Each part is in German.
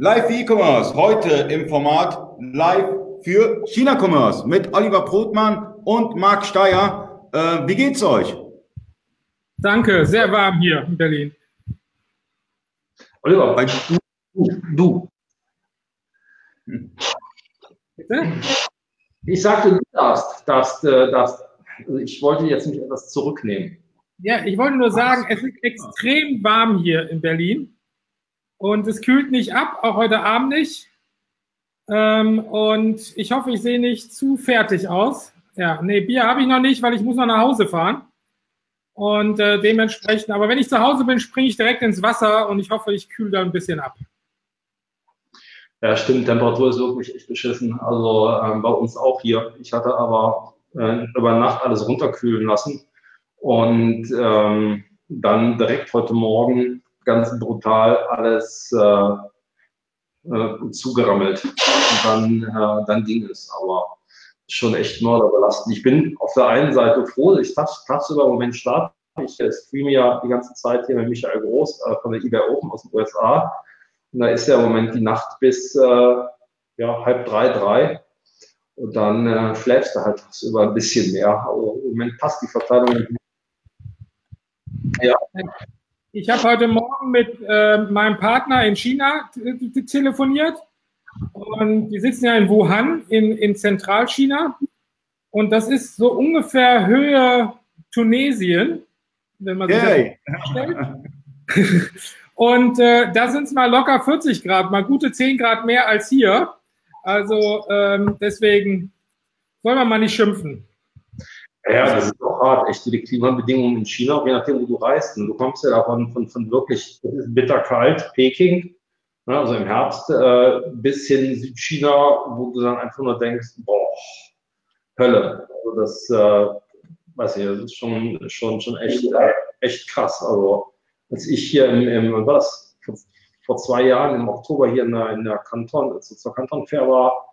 Live E-Commerce, heute im Format Live für China-Commerce mit Oliver Brotmann und Marc Steyer. Äh, wie geht's euch? Danke, sehr warm hier in Berlin. Oliver, bei du, du. Bitte? Ich sagte, du darfst, darfst, äh, darfst. Also ich wollte jetzt nicht etwas zurücknehmen. Ja, ich wollte nur sagen, es ist extrem warm hier in Berlin. Und es kühlt nicht ab, auch heute Abend nicht. Ähm, und ich hoffe, ich sehe nicht zu fertig aus. Ja, nee, Bier habe ich noch nicht, weil ich muss noch nach Hause fahren. Und äh, dementsprechend, aber wenn ich zu Hause bin, springe ich direkt ins Wasser und ich hoffe, ich kühle da ein bisschen ab. Ja, stimmt, Temperatur ist wirklich echt beschissen. Also ähm, bei uns auch hier. Ich hatte aber äh, über Nacht alles runterkühlen lassen und ähm, dann direkt heute Morgen ganz brutal alles äh, äh, zugerammelt. Und dann, äh, dann ging es. Aber schon echt mörderbelastend. Ich bin auf der einen Seite froh, ich tagsüber im Moment starte. Ich äh, streame ja die ganze Zeit hier mit Michael Groß äh, von der eBay Open aus den USA. Und da ist ja im Moment die Nacht bis äh, ja, halb drei, drei. Und dann äh, schläfst du halt tagsüber ein bisschen mehr. Also Im Moment passt die Verteilung. Ja. Ich habe heute Morgen mit äh, meinem Partner in China telefoniert und die sitzen ja in Wuhan in, in Zentralchina und das ist so ungefähr Höhe Tunesien, wenn man sich Yay. das vorstellt. und äh, da sind es mal locker 40 Grad, mal gute 10 Grad mehr als hier. Also ähm, deswegen soll man mal nicht schimpfen. Ja, das ist auch hart, echt die Klimabedingungen in China, je nachdem, wo du reist. Und du kommst ja davon von, von wirklich bitterkalt, Peking, ne, also im Herbst, äh, bis hin Südchina, wo du dann einfach nur denkst, boah, Hölle. Also das, äh, weiß ich, das ist schon, schon, schon echt, äh, echt krass. Also als ich hier im, im was, vor, vor zwei Jahren im Oktober hier in der, in der Kanton, also zur Kanton Fair war,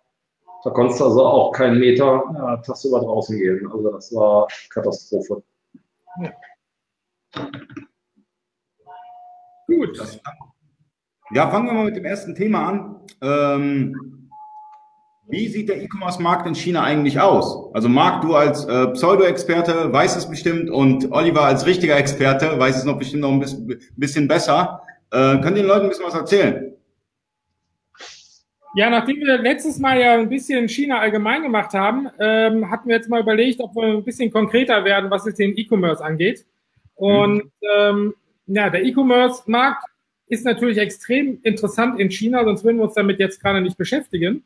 da konntest du also auch keinen Meter äh, tagsüber draußen gehen. Also das war Katastrophe. Ja. Gut. Ja, fangen wir mal mit dem ersten Thema an. Ähm, wie sieht der E-Commerce-Markt in China eigentlich aus? Also Marc, du als äh, Pseudo-Experte weißt es bestimmt und Oliver als richtiger Experte weiß es noch bestimmt noch ein bisschen, bisschen besser. Äh, könnt ihr den Leuten ein bisschen was erzählen? Ja, nachdem wir letztes Mal ja ein bisschen China allgemein gemacht haben, ähm, hatten wir jetzt mal überlegt, ob wir ein bisschen konkreter werden, was es den E-Commerce angeht. Und mhm. ähm, ja, der E-Commerce-Markt ist natürlich extrem interessant in China, sonst würden wir uns damit jetzt gerade nicht beschäftigen.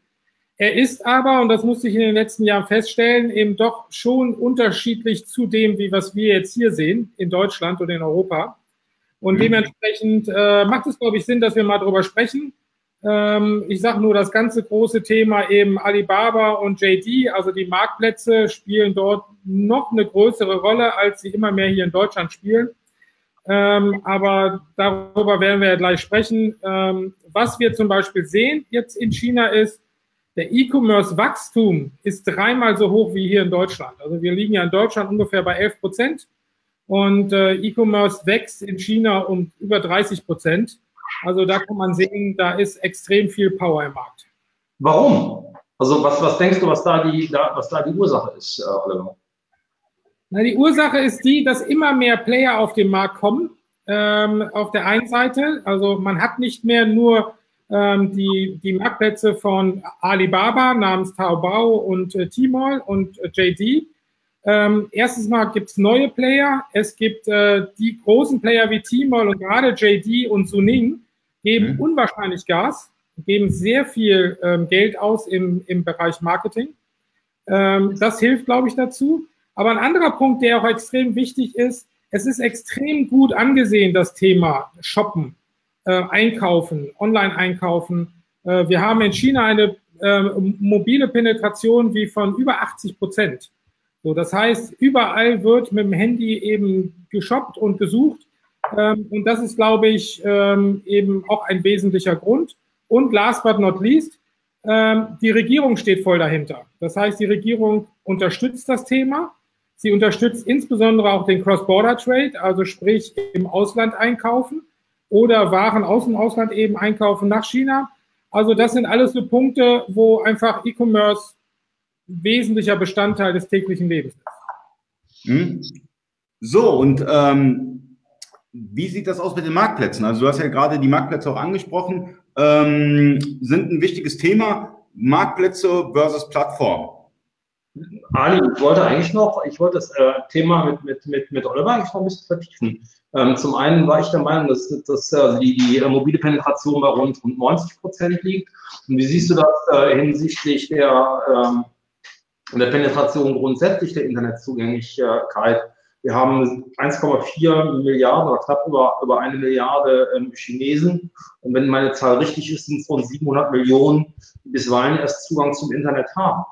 Er ist aber, und das musste ich in den letzten Jahren feststellen, eben doch schon unterschiedlich zu dem, wie was wir jetzt hier sehen, in Deutschland und in Europa. Und mhm. dementsprechend äh, macht es, glaube ich, Sinn, dass wir mal drüber sprechen ähm, ich sage nur, das ganze große Thema eben Alibaba und JD, also die Marktplätze spielen dort noch eine größere Rolle, als sie immer mehr hier in Deutschland spielen. Ähm, aber darüber werden wir ja gleich sprechen. Ähm, was wir zum Beispiel sehen jetzt in China ist, der E-Commerce-Wachstum ist dreimal so hoch wie hier in Deutschland. Also wir liegen ja in Deutschland ungefähr bei 11 Prozent und äh, E-Commerce wächst in China um über 30 Prozent. Also da kann man sehen, da ist extrem viel Power im Markt. Warum? Also was, was denkst du, was da die, da, was da die Ursache ist, äh, Oliver? Na, die Ursache ist die, dass immer mehr Player auf den Markt kommen. Ähm, auf der einen Seite, also man hat nicht mehr nur ähm, die, die Marktplätze von Alibaba namens Taobao und äh, Tmall und äh, JD, ähm, erstens mal gibt es neue Player. Es gibt äh, die großen Player wie Tmall und gerade JD und Suning geben mhm. unwahrscheinlich Gas, geben sehr viel ähm, Geld aus im, im Bereich Marketing. Ähm, das hilft, glaube ich, dazu. Aber ein anderer Punkt, der auch extrem wichtig ist, es ist extrem gut angesehen, das Thema Shoppen, äh, Einkaufen, Online-Einkaufen. Äh, wir haben in China eine äh, mobile Penetration wie von über 80 Prozent. So, das heißt, überall wird mit dem Handy eben geshoppt und gesucht. Ähm, und das ist, glaube ich, ähm, eben auch ein wesentlicher Grund. Und last but not least, ähm, die Regierung steht voll dahinter. Das heißt, die Regierung unterstützt das Thema. Sie unterstützt insbesondere auch den Cross-Border-Trade, also sprich im Ausland einkaufen oder Waren aus dem Ausland eben einkaufen nach China. Also das sind alles so Punkte, wo einfach E-Commerce wesentlicher Bestandteil des täglichen Lebens ist. Hm. So, und ähm, wie sieht das aus mit den Marktplätzen? Also du hast ja gerade die Marktplätze auch angesprochen, ähm, sind ein wichtiges Thema. Marktplätze versus Plattform. Ali, ich wollte eigentlich noch, ich wollte das äh, Thema mit, mit, mit, mit Oliver eigentlich noch ein bisschen vertiefen. Ähm, zum einen war ich der Meinung, dass, dass äh, die, die äh, mobile Penetration bei rund, rund 90 Prozent liegt. Und wie siehst du das äh, hinsichtlich der, ähm, der Penetration grundsätzlich der Internetzugänglichkeit? Wir haben 1,4 Milliarden oder knapp über, über eine Milliarde ähm, Chinesen. Und wenn meine Zahl richtig ist, sind es rund 700 Millionen, die bisweilen erst Zugang zum Internet haben.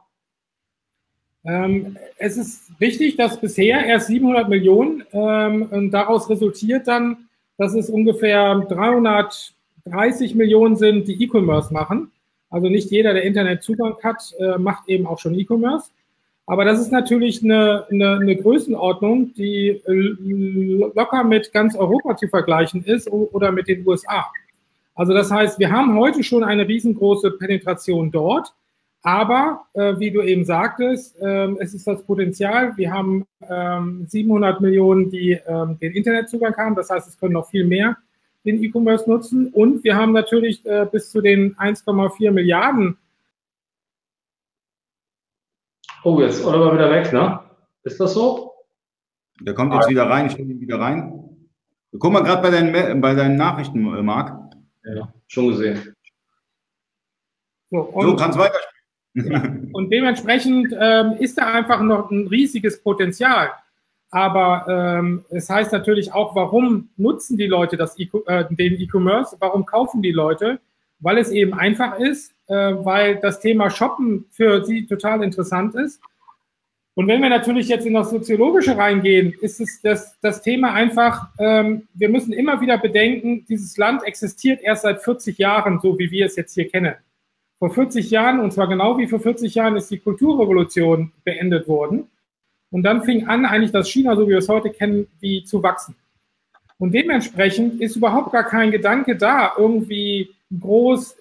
Ähm, es ist richtig, dass bisher erst 700 Millionen ähm, und daraus resultiert dann, dass es ungefähr 330 Millionen sind, die E-Commerce machen. Also nicht jeder, der Internetzugang hat, äh, macht eben auch schon E-Commerce. Aber das ist natürlich eine, eine, eine Größenordnung, die äh, locker mit ganz Europa zu vergleichen ist oder mit den USA. Also das heißt, wir haben heute schon eine riesengroße Penetration dort. Aber äh, wie du eben sagtest, ähm, es ist das Potenzial. Wir haben ähm, 700 Millionen, die ähm, den Internetzugang haben. Das heißt, es können noch viel mehr den E-Commerce nutzen. Und wir haben natürlich äh, bis zu den 1,4 Milliarden. Oh, jetzt oder war wieder weg, ne? Ist das so? Der kommt jetzt wieder rein. Ich nehme ihn wieder rein. Guck mal gerade bei deinen, bei deinen Nachrichten, Marc. Ja, schon gesehen. So, so kannst weiterspielen. Und dementsprechend ähm, ist da einfach noch ein riesiges Potenzial. Aber ähm, es heißt natürlich auch, warum nutzen die Leute das e äh, den E-Commerce? Warum kaufen die Leute? Weil es eben einfach ist, äh, weil das Thema Shoppen für sie total interessant ist. Und wenn wir natürlich jetzt in das Soziologische reingehen, ist es das, das Thema einfach, ähm, wir müssen immer wieder bedenken, dieses Land existiert erst seit 40 Jahren, so wie wir es jetzt hier kennen. Vor 40 Jahren, und zwar genau wie vor 40 Jahren, ist die Kulturrevolution beendet worden. Und dann fing an, eigentlich das China, so wie wir es heute kennen, wie zu wachsen. Und dementsprechend ist überhaupt gar kein Gedanke da, irgendwie groß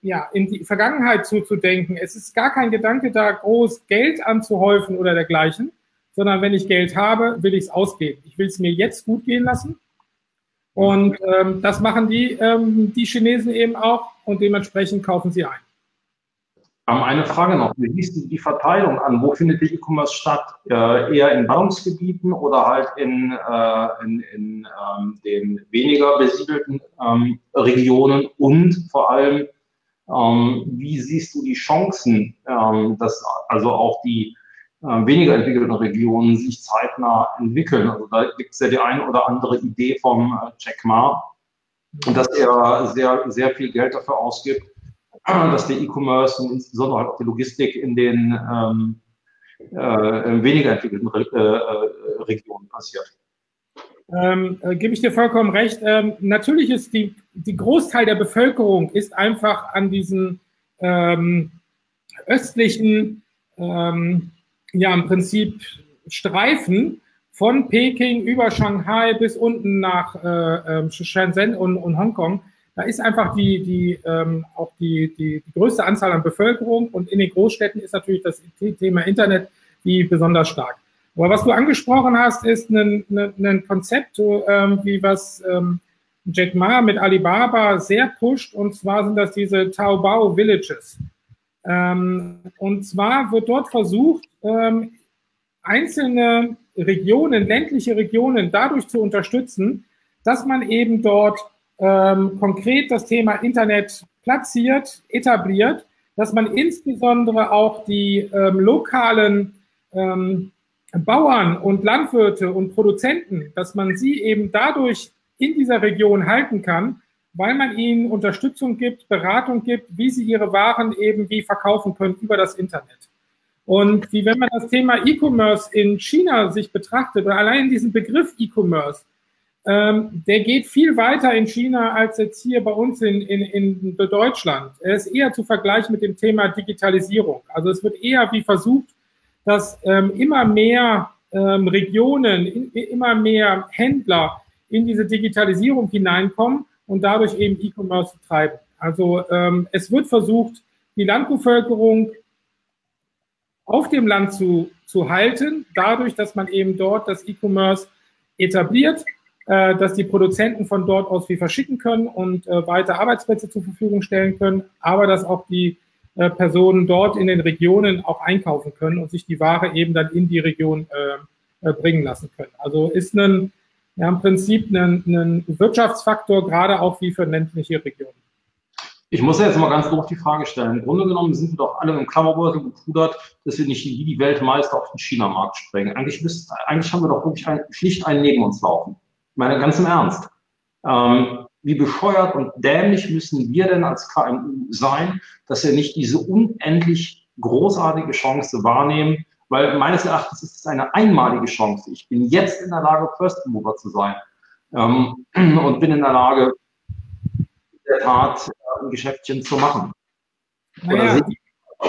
ja, in die Vergangenheit zuzudenken. Es ist gar kein Gedanke da, groß Geld anzuhäufen oder dergleichen, sondern wenn ich Geld habe, will ich es ausgeben. Ich will es mir jetzt gut gehen lassen. Und ähm, das machen die, ähm, die Chinesen eben auch und dementsprechend kaufen sie ein. Eine Frage noch. Wie siehst du die Verteilung an? Wo findet der E-Commerce statt? Äh, eher in Ballungsgebieten oder halt in, äh, in, in ähm, den weniger besiedelten ähm, Regionen? Und vor allem, ähm, wie siehst du die Chancen, ähm, dass also auch die äh, weniger entwickelten Regionen sich zeitnah entwickeln? Also da gibt es ja die eine oder andere Idee vom äh, Jack Ma, dass er sehr, sehr viel Geld dafür ausgibt, dass der E-Commerce und insbesondere auch die Logistik in den ähm, äh, weniger entwickelten Re äh, äh, Regionen passiert. Ähm, äh, gebe ich dir vollkommen recht. Ähm, natürlich ist die, die Großteil der Bevölkerung ist einfach an diesen ähm, östlichen, ähm, ja im Prinzip Streifen von Peking über Shanghai bis unten nach äh, ähm, Shenzhen und, und Hongkong da ist einfach die, die, ähm, auch die, die, die größte Anzahl an Bevölkerung und in den Großstädten ist natürlich das Thema Internet wie besonders stark. Aber was du angesprochen hast, ist ein, ein Konzept, ähm, wie was ähm, Jack Ma mit Alibaba sehr pusht, und zwar sind das diese Taobao Villages. Ähm, und zwar wird dort versucht, ähm, einzelne Regionen, ländliche Regionen dadurch zu unterstützen, dass man eben dort ähm, konkret das Thema Internet platziert, etabliert, dass man insbesondere auch die ähm, lokalen ähm, Bauern und Landwirte und Produzenten, dass man sie eben dadurch in dieser Region halten kann, weil man ihnen Unterstützung gibt, Beratung gibt, wie sie ihre Waren eben wie verkaufen können über das Internet. Und wie wenn man das Thema E-Commerce in China sich betrachtet, oder allein diesen Begriff E-Commerce, ähm, der geht viel weiter in China als jetzt hier bei uns in, in, in Deutschland. Er ist eher zu vergleichen mit dem Thema Digitalisierung. Also es wird eher wie versucht, dass ähm, immer mehr ähm, Regionen, in, immer mehr Händler in diese Digitalisierung hineinkommen und dadurch eben E-Commerce treiben. Also ähm, es wird versucht, die Landbevölkerung auf dem Land zu, zu halten, dadurch, dass man eben dort das E-Commerce etabliert, äh, dass die Produzenten von dort aus viel verschicken können und äh, weiter Arbeitsplätze zur Verfügung stellen können, aber dass auch die äh, Personen dort in den Regionen auch einkaufen können und sich die Ware eben dann in die Region äh, äh, bringen lassen können. Also ist ein, ja, im Prinzip ein, Wirtschaftsfaktor, gerade auch wie für ländliche Regionen. Ich muss jetzt mal ganz doof die Frage stellen. Im Grunde genommen sind wir doch alle im Klammerbeutel gepudert, dass wir nicht wie die Weltmeister auf den China-Markt springen. Eigentlich, müsst, eigentlich haben wir doch wirklich ein, schlicht einen neben uns laufen. Meine, ganz im Ernst. Ähm, wie bescheuert und dämlich müssen wir denn als KMU sein, dass wir nicht diese unendlich großartige Chance wahrnehmen? Weil meines Erachtens ist es eine einmalige Chance. Ich bin jetzt in der Lage, First Mover zu sein ähm, und bin in der Lage, in der Tat ein Geschäftchen zu machen. Naja, die,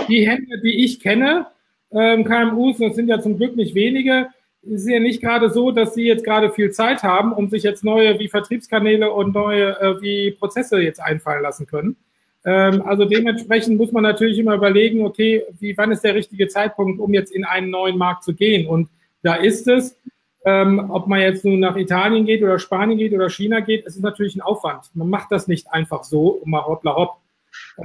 die Händler, die ich kenne, ähm, KMUs, das sind ja zum Glück nicht wenige, ist ja nicht gerade so, dass sie jetzt gerade viel Zeit haben, um sich jetzt neue wie Vertriebskanäle und neue äh, wie Prozesse jetzt einfallen lassen können. Ähm, also dementsprechend muss man natürlich immer überlegen, okay, wie, wann ist der richtige Zeitpunkt, um jetzt in einen neuen Markt zu gehen? Und da ist es, ähm, ob man jetzt nun nach Italien geht oder Spanien geht oder China geht, es ist natürlich ein Aufwand. Man macht das nicht einfach so, mal hoppla hopp.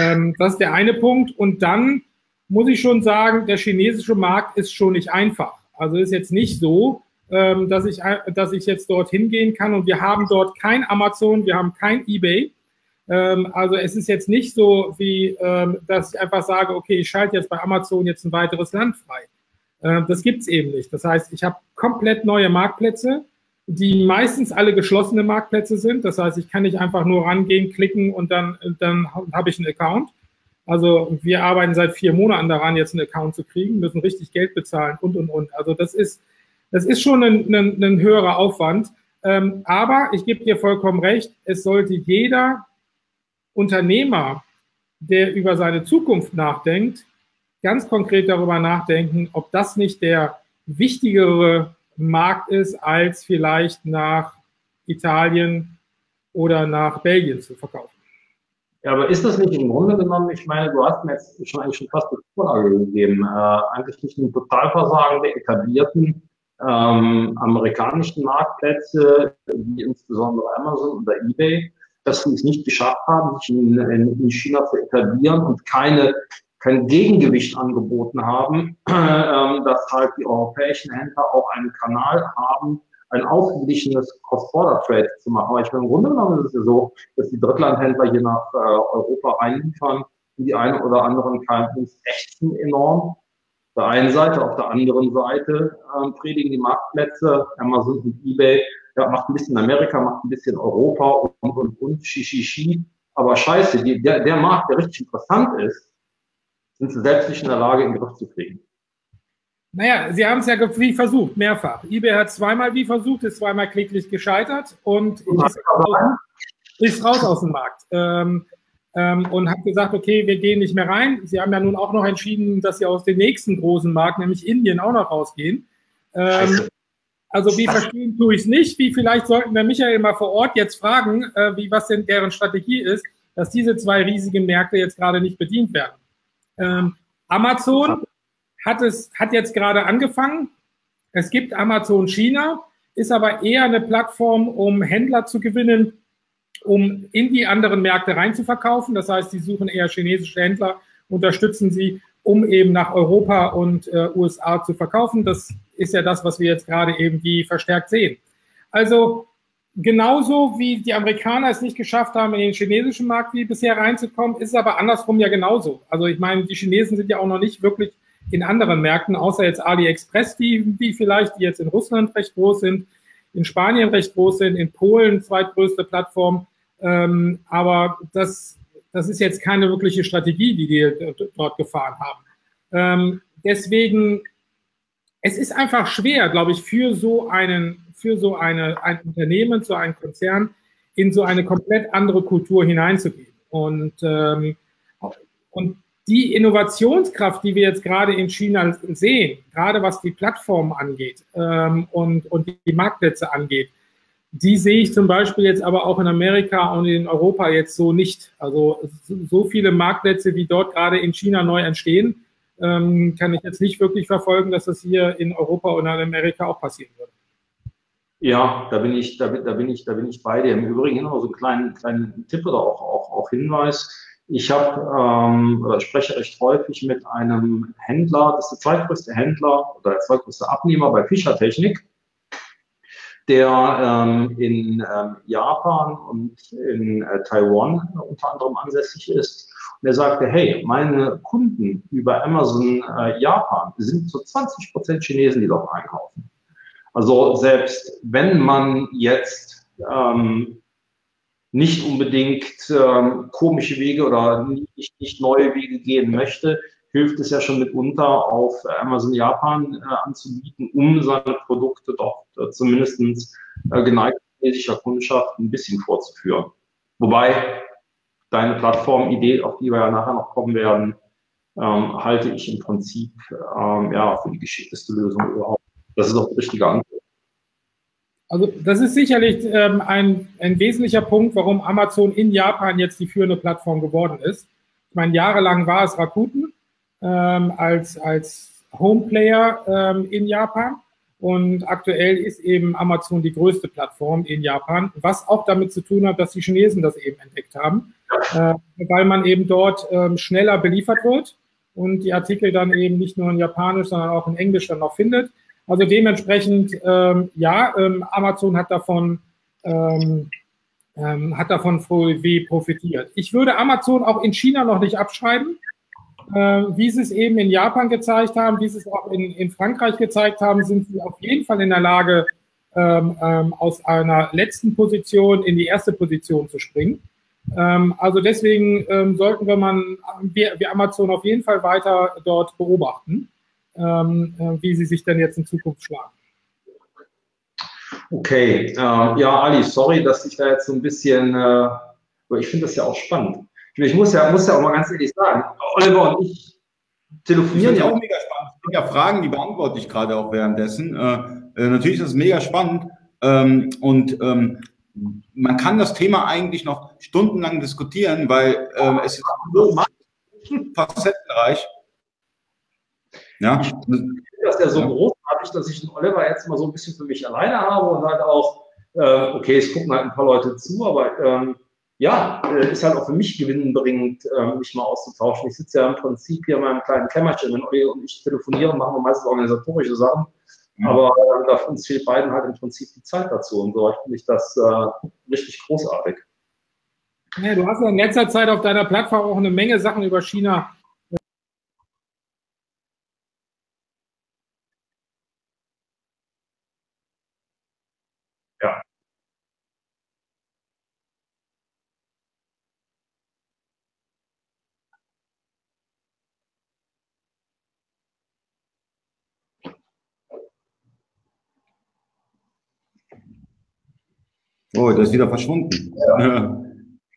Ähm, das ist der eine Punkt. Und dann muss ich schon sagen, der chinesische Markt ist schon nicht einfach. Also ist jetzt nicht so, ähm, dass, ich, dass ich jetzt dort hingehen kann und wir haben dort kein Amazon, wir haben kein eBay. Ähm, also es ist jetzt nicht so, wie ähm, dass ich einfach sage, okay, ich schalte jetzt bei Amazon jetzt ein weiteres Land frei. Äh, das gibt's eben nicht. Das heißt, ich habe komplett neue Marktplätze, die meistens alle geschlossene Marktplätze sind. Das heißt, ich kann nicht einfach nur rangehen, klicken und dann, dann habe ich einen Account. Also wir arbeiten seit vier Monaten daran, jetzt einen Account zu kriegen, müssen richtig Geld bezahlen und, und, und. Also das ist, das ist schon ein, ein, ein höherer Aufwand. Ähm, aber ich gebe dir vollkommen recht, es sollte jeder Unternehmer, der über seine Zukunft nachdenkt, ganz konkret darüber nachdenken, ob das nicht der wichtigere Markt ist, als vielleicht nach Italien oder nach Belgien zu verkaufen. Ja, aber ist das nicht im Grunde genommen, ich meine, du hast mir jetzt schon eigentlich schon fast eine Vorlage gegeben, äh, eigentlich nicht ein Totalversagen der etablierten ähm, amerikanischen Marktplätze, wie insbesondere Amazon oder eBay, dass sie es nicht geschafft haben, sich in, in China zu etablieren und keine kein Gegengewicht angeboten haben, äh, dass halt die europäischen Händler auch einen Kanal haben, ein ausgeglichenes Cross-Border-Trade zu machen. Aber ich meine, im Grunde genommen ist es ja so, dass die Drittlandhändler hier nach äh, Europa reinliefern und die einen oder anderen KMUs ächzen enorm. Auf der einen Seite, auf der anderen Seite äh, predigen die Marktplätze, Amazon und Ebay, ja, macht ein bisschen Amerika, macht ein bisschen Europa und, und, und, Shishi. Aber scheiße, die, der, der Markt, der richtig interessant ist, sind sie selbst nicht in der Lage, in den Griff zu kriegen. Naja, sie haben es ja wie versucht, mehrfach. eBay hat zweimal wie versucht, ist zweimal kläglich gescheitert und ist raus, ist raus aus dem Markt. Ähm, ähm, und hat gesagt, okay, wir gehen nicht mehr rein. Sie haben ja nun auch noch entschieden, dass sie aus dem nächsten großen Markt, nämlich Indien, auch noch rausgehen. Ähm, also wie verstehen tue ich es nicht. Wie vielleicht sollten wir Michael mal vor Ort jetzt fragen, äh, wie was denn deren Strategie ist, dass diese zwei riesigen Märkte jetzt gerade nicht bedient werden. Ähm, Amazon hat es, hat jetzt gerade angefangen. Es gibt Amazon China, ist aber eher eine Plattform, um Händler zu gewinnen, um in die anderen Märkte reinzuverkaufen. Das heißt, sie suchen eher chinesische Händler, unterstützen sie, um eben nach Europa und äh, USA zu verkaufen. Das ist ja das, was wir jetzt gerade eben wie verstärkt sehen. Also genauso wie die Amerikaner es nicht geschafft haben, in den chinesischen Markt wie bisher reinzukommen, ist es aber andersrum ja genauso. Also ich meine, die Chinesen sind ja auch noch nicht wirklich in anderen Märkten, außer jetzt AliExpress, die, die vielleicht, die jetzt in Russland recht groß sind, in Spanien recht groß sind, in Polen zweitgrößte Plattform. Ähm, aber das, das ist jetzt keine wirkliche Strategie, die die dort gefahren haben. Ähm, deswegen, es ist einfach schwer, glaube ich, für so einen, für so eine, ein Unternehmen, so einen Konzern, in so eine komplett andere Kultur hineinzugehen. Und, ähm, und die Innovationskraft, die wir jetzt gerade in China sehen, gerade was die Plattformen angeht ähm, und, und die Marktplätze angeht, die sehe ich zum Beispiel jetzt aber auch in Amerika und in Europa jetzt so nicht. Also so viele Marktplätze, wie dort gerade in China neu entstehen, ähm, kann ich jetzt nicht wirklich verfolgen, dass das hier in Europa oder in Amerika auch passieren wird. Ja, da bin ich, da da bin ich, da bin ich bei dir. Im Übrigen noch so einen kleinen, kleinen Tipp oder auch, auch, auch Hinweis. Ich habe ähm, oder spreche recht häufig mit einem Händler, das ist der zweitgrößte Händler oder der zweitgrößte Abnehmer bei Fischer Technik, der ähm, in ähm, Japan und in äh, Taiwan unter anderem ansässig ist. Und er sagte, hey, meine Kunden über Amazon äh, Japan sind zu 20 Prozent Chinesen, die dort einkaufen. Also selbst wenn man jetzt ähm, nicht unbedingt ähm, komische Wege oder nicht, nicht neue Wege gehen möchte, hilft es ja schon mitunter auf Amazon Japan äh, anzubieten, um seine Produkte doch äh, zumindest äh, geneigt chinesischer Kundschaft ein bisschen vorzuführen. Wobei deine Plattformidee, auf die wir ja nachher noch kommen werden, ähm, halte ich im Prinzip ähm, ja, für die geschickteste Lösung überhaupt. Das ist auch die richtige Antwort. Also das ist sicherlich ähm, ein, ein wesentlicher Punkt, warum Amazon in Japan jetzt die führende Plattform geworden ist. Ich meine, jahrelang war es Rakuten ähm, als, als Homeplayer ähm, in Japan und aktuell ist eben Amazon die größte Plattform in Japan, was auch damit zu tun hat, dass die Chinesen das eben entdeckt haben, äh, weil man eben dort ähm, schneller beliefert wird und die Artikel dann eben nicht nur in Japanisch, sondern auch in Englisch dann noch findet. Also dementsprechend, ähm, ja, ähm, Amazon hat davon, ähm, ähm, hat davon wie profitiert. Ich würde Amazon auch in China noch nicht abschreiben, äh, wie sie es eben in Japan gezeigt haben, wie sie es auch in, in Frankreich gezeigt haben, sind sie auf jeden Fall in der Lage, ähm, ähm, aus einer letzten Position in die erste Position zu springen. Also deswegen sollten wir, man, wir, wir Amazon auf jeden Fall weiter dort beobachten wie sie sich denn jetzt in Zukunft schlagen. Okay, äh, ja, Ali, sorry, dass ich da jetzt so ein bisschen, äh, aber ich finde das ja auch spannend. Ich muss ja, muss ja auch mal ganz ehrlich sagen, Oliver und ich telefonieren ja auch mega spannend. Es ja Fragen, die beantworte ich gerade auch währenddessen. Äh, äh, natürlich ist es mega spannend ähm, und ähm, man kann das Thema eigentlich noch stundenlang diskutieren, weil ähm, es ist so facettenreich. Ja. Ich finde das ja so ja. großartig, dass ich den Oliver jetzt mal so ein bisschen für mich alleine habe und halt auch, äh, okay, es gucken halt ein paar Leute zu, aber ähm, ja, äh, ist halt auch für mich gewinnbringend, äh, mich mal auszutauschen. Ich sitze ja im Prinzip hier in meinem kleinen Kämmerchen, wenn Olli und ich telefonieren, machen wir meistens organisatorische Sachen. Ja. Aber äh, da uns fehlt beiden halt im Prinzip die Zeit dazu. Und so finde ich das äh, richtig großartig. Ja, du hast ja in letzter Zeit auf deiner Plattform auch eine Menge Sachen über China Oh, das ist wieder verschwunden. Ja.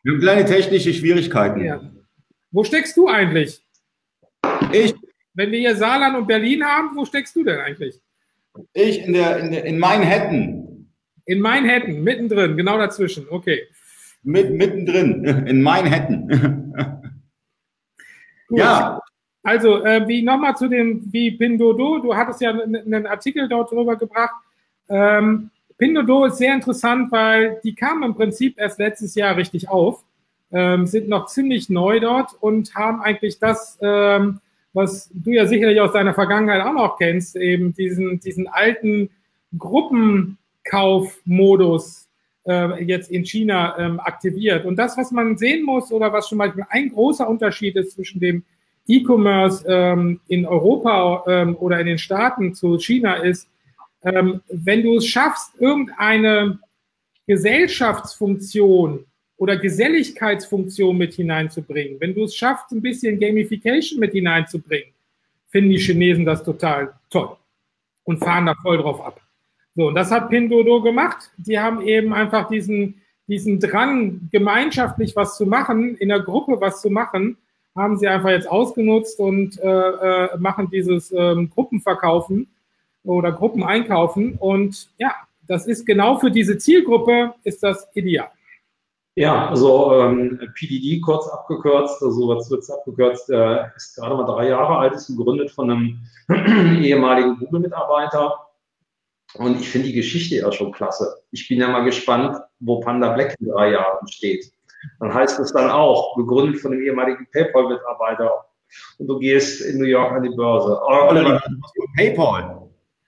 Wir haben kleine technische Schwierigkeiten. Ja. Wo steckst du eigentlich? Ich. Wenn wir hier Saarland und Berlin haben, wo steckst du denn eigentlich? Ich in, der, in, der, in Manhattan. In Manhattan, mittendrin, genau dazwischen, okay. Mit, mittendrin, in Manhattan. ja. Also, äh, wie nochmal zu dem, wie Pindodo, du hattest ja einen Artikel dort drüber gebracht. Ähm, Pindodo ist sehr interessant, weil die kamen im Prinzip erst letztes Jahr richtig auf, ähm, sind noch ziemlich neu dort und haben eigentlich das, ähm, was du ja sicherlich aus deiner Vergangenheit auch noch kennst, eben diesen, diesen alten Gruppenkaufmodus äh, jetzt in China ähm, aktiviert. Und das, was man sehen muss oder was schon mal ein großer Unterschied ist zwischen dem E-Commerce ähm, in Europa ähm, oder in den Staaten zu China ist, ähm, wenn du es schaffst, irgendeine Gesellschaftsfunktion oder Geselligkeitsfunktion mit hineinzubringen, wenn du es schaffst, ein bisschen Gamification mit hineinzubringen, finden die Chinesen das total toll und fahren da voll drauf ab. So, und das hat Pindodo gemacht. Die haben eben einfach diesen, diesen Drang, gemeinschaftlich was zu machen, in der Gruppe was zu machen, haben sie einfach jetzt ausgenutzt und äh, äh, machen dieses ähm, Gruppenverkaufen oder Gruppen einkaufen. Und ja, das ist genau für diese Zielgruppe ist das ideal. Ja, also ähm, PDD kurz abgekürzt, also was wird abgekürzt, äh, ist gerade mal drei Jahre alt, ist gegründet von einem ehemaligen Google-Mitarbeiter. Und ich finde die Geschichte ja schon klasse. Ich bin ja mal gespannt, wo Panda Black in drei Jahren steht. Dann heißt es dann auch, gegründet von einem ehemaligen PayPal-Mitarbeiter. Und du gehst in New York an die Börse. Oliver, PayPal.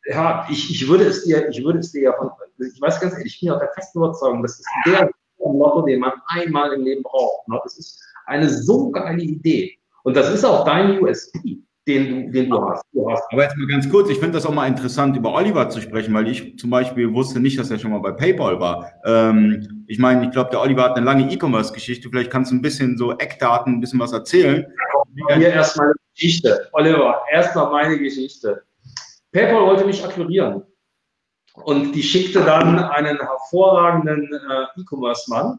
Ja, ich, ich würde es dir, ich würde es dir ja von, ich weiß ganz ehrlich, ich bin ja auch der festen Überzeugung, das ist der Lotto, den man einmal im Leben braucht. Ne? Das ist eine so geile Idee. Und das ist auch dein USP, den du, den du hast. Du hast. Aber jetzt mal ganz kurz, ich finde das auch mal interessant, über Oliver zu sprechen, weil ich zum Beispiel wusste nicht, dass er schon mal bei PayPal war. Ähm, ich meine, ich glaube, der Oliver hat eine lange E-Commerce-Geschichte. Vielleicht kannst du ein bisschen so Eckdaten, ein bisschen was erzählen. Hier erstmal eine Geschichte. Oliver, erstmal meine Geschichte. PayPal wollte mich akquirieren. Und die schickte dann einen hervorragenden äh, E-Commerce-Mann.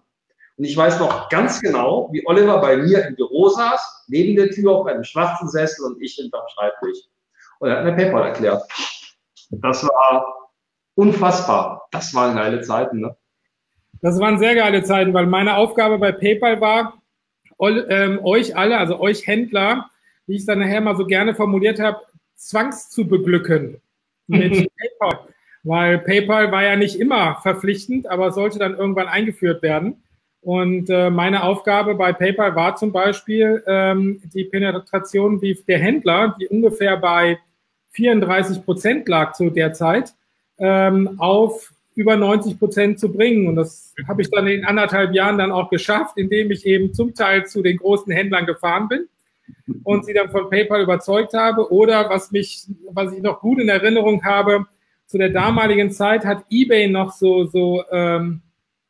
Und ich weiß noch ganz genau, wie Oliver bei mir im Büro saß, neben der Tür auf einem schwarzen Sessel und ich hinterm Schreibtisch. Und er hat mir PayPal erklärt. Das war unfassbar. Das waren geile Zeiten, ne? Das waren sehr geile Zeiten, weil meine Aufgabe bei PayPal war, ähm, euch alle, also euch Händler, wie ich es dann nachher mal so gerne formuliert habe, zwangs zu beglücken mit PayPal weil PayPal war ja nicht immer verpflichtend, aber sollte dann irgendwann eingeführt werden. Und äh, meine Aufgabe bei PayPal war zum Beispiel ähm, die Penetration der Händler, die ungefähr bei 34 Prozent lag zu der Zeit, ähm, auf über 90 Prozent zu bringen. Und das habe ich dann in anderthalb Jahren dann auch geschafft, indem ich eben zum Teil zu den großen Händlern gefahren bin und sie dann von PayPal überzeugt habe. Oder was mich, was ich noch gut in Erinnerung habe, zu der damaligen Zeit hat eBay noch so, so, ähm,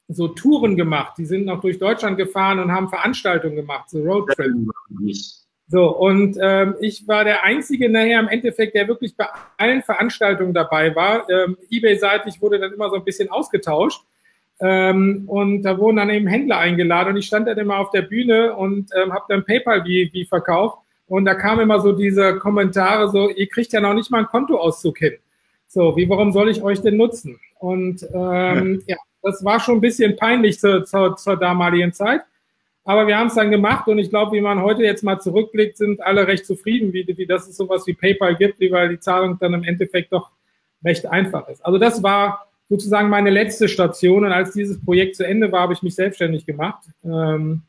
so Touren gemacht. Die sind noch durch Deutschland gefahren und haben Veranstaltungen gemacht, so Roadtrip. So, und ähm, ich war der Einzige nachher im Endeffekt, der wirklich bei allen Veranstaltungen dabei war. Ähm, Ebay-seitig wurde dann immer so ein bisschen ausgetauscht. Ähm, und da wurden dann eben Händler eingeladen und ich stand dann immer auf der Bühne und ähm, habe dann PayPal wie, wie verkauft. Und da kamen immer so diese Kommentare so, ihr kriegt ja noch nicht mal einen Kontoauszug hin. So, wie, warum soll ich euch denn nutzen? Und ähm, ja. ja das war schon ein bisschen peinlich zur, zur, zur damaligen Zeit. Aber wir haben es dann gemacht und ich glaube, wie man heute jetzt mal zurückblickt, sind alle recht zufrieden, wie, wie dass es sowas wie PayPal gibt, wie weil die Zahlung dann im Endeffekt doch recht einfach ist. Also das war sozusagen meine letzte Station und als dieses Projekt zu Ende war, habe ich mich selbstständig gemacht, ähm,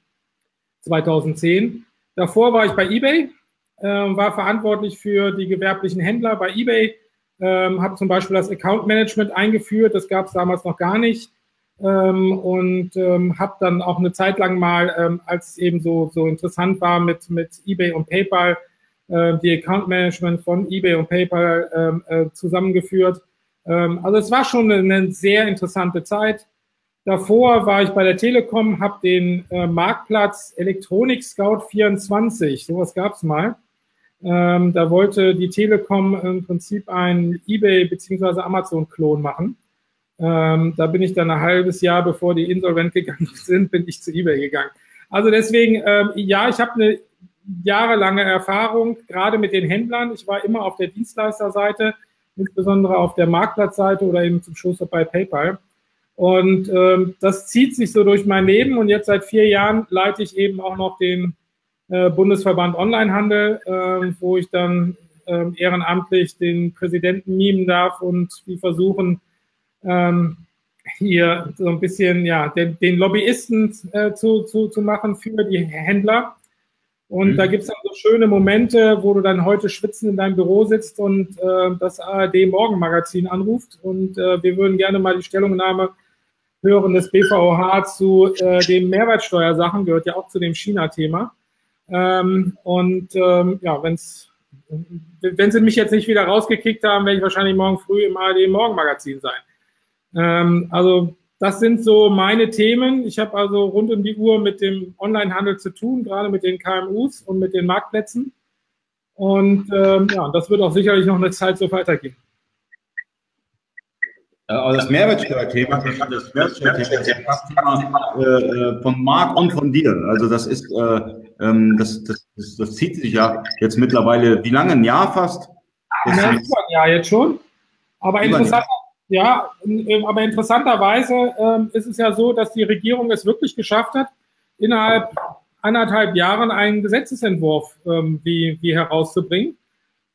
2010. Davor war ich bei eBay, äh, war verantwortlich für die gewerblichen Händler bei eBay ähm, habe zum Beispiel das Account Management eingeführt, das gab es damals noch gar nicht. Ähm, und ähm, habe dann auch eine Zeit lang mal, ähm, als es eben so, so interessant war mit, mit eBay und PayPal, äh, die Account Management von eBay und PayPal ähm, äh, zusammengeführt. Ähm, also es war schon eine, sehr interessante Zeit. Davor war ich bei der Telekom, habe den äh, Marktplatz Elektronik Scout 24, sowas gab es mal. Ähm, da wollte die Telekom im Prinzip ein eBay bzw. Amazon-Klon machen. Ähm, da bin ich dann ein halbes Jahr, bevor die insolvent gegangen sind, bin ich zu eBay gegangen. Also deswegen, ähm, ja, ich habe eine jahrelange Erfahrung, gerade mit den Händlern. Ich war immer auf der Dienstleisterseite, insbesondere auf der Marktplatzseite oder eben zum Schluss bei PayPal. Und ähm, das zieht sich so durch mein Leben und jetzt seit vier Jahren leite ich eben auch noch den äh, Bundesverband Onlinehandel, äh, wo ich dann äh, ehrenamtlich den Präsidenten mimen darf und die versuchen, ähm, hier so ein bisschen ja, den, den Lobbyisten äh, zu, zu, zu machen für die Händler. Und mhm. da gibt es dann so schöne Momente, wo du dann heute schwitzend in deinem Büro sitzt und äh, das ARD Morgenmagazin anruft. Und äh, wir würden gerne mal die Stellungnahme hören des BVOH zu äh, den Mehrwertsteuersachen, gehört ja auch zu dem China-Thema. Ähm, und ähm, ja, wenn's, wenn sie mich jetzt nicht wieder rausgekickt haben, werde ich wahrscheinlich morgen früh im ARD Morgenmagazin sein. Ähm, also das sind so meine Themen. Ich habe also rund um die Uhr mit dem Onlinehandel zu tun, gerade mit den KMUs und mit den Marktplätzen. Und ähm, ja, das wird auch sicherlich noch eine Zeit so weitergehen. Also das Mehrwertsteuerthema, das Mehrwertsteuerthema ist äh, von Marc und von dir. Also das ist, äh, ähm, das, das, das, das, zieht sich ja jetzt mittlerweile, wie lange? Ein Jahr fast? Ja, ein Jahr jetzt schon. Aber interessant, Ja, aber interessanterweise ähm, ist es ja so, dass die Regierung es wirklich geschafft hat, innerhalb anderthalb Jahren einen Gesetzesentwurf ähm, wie, wie herauszubringen.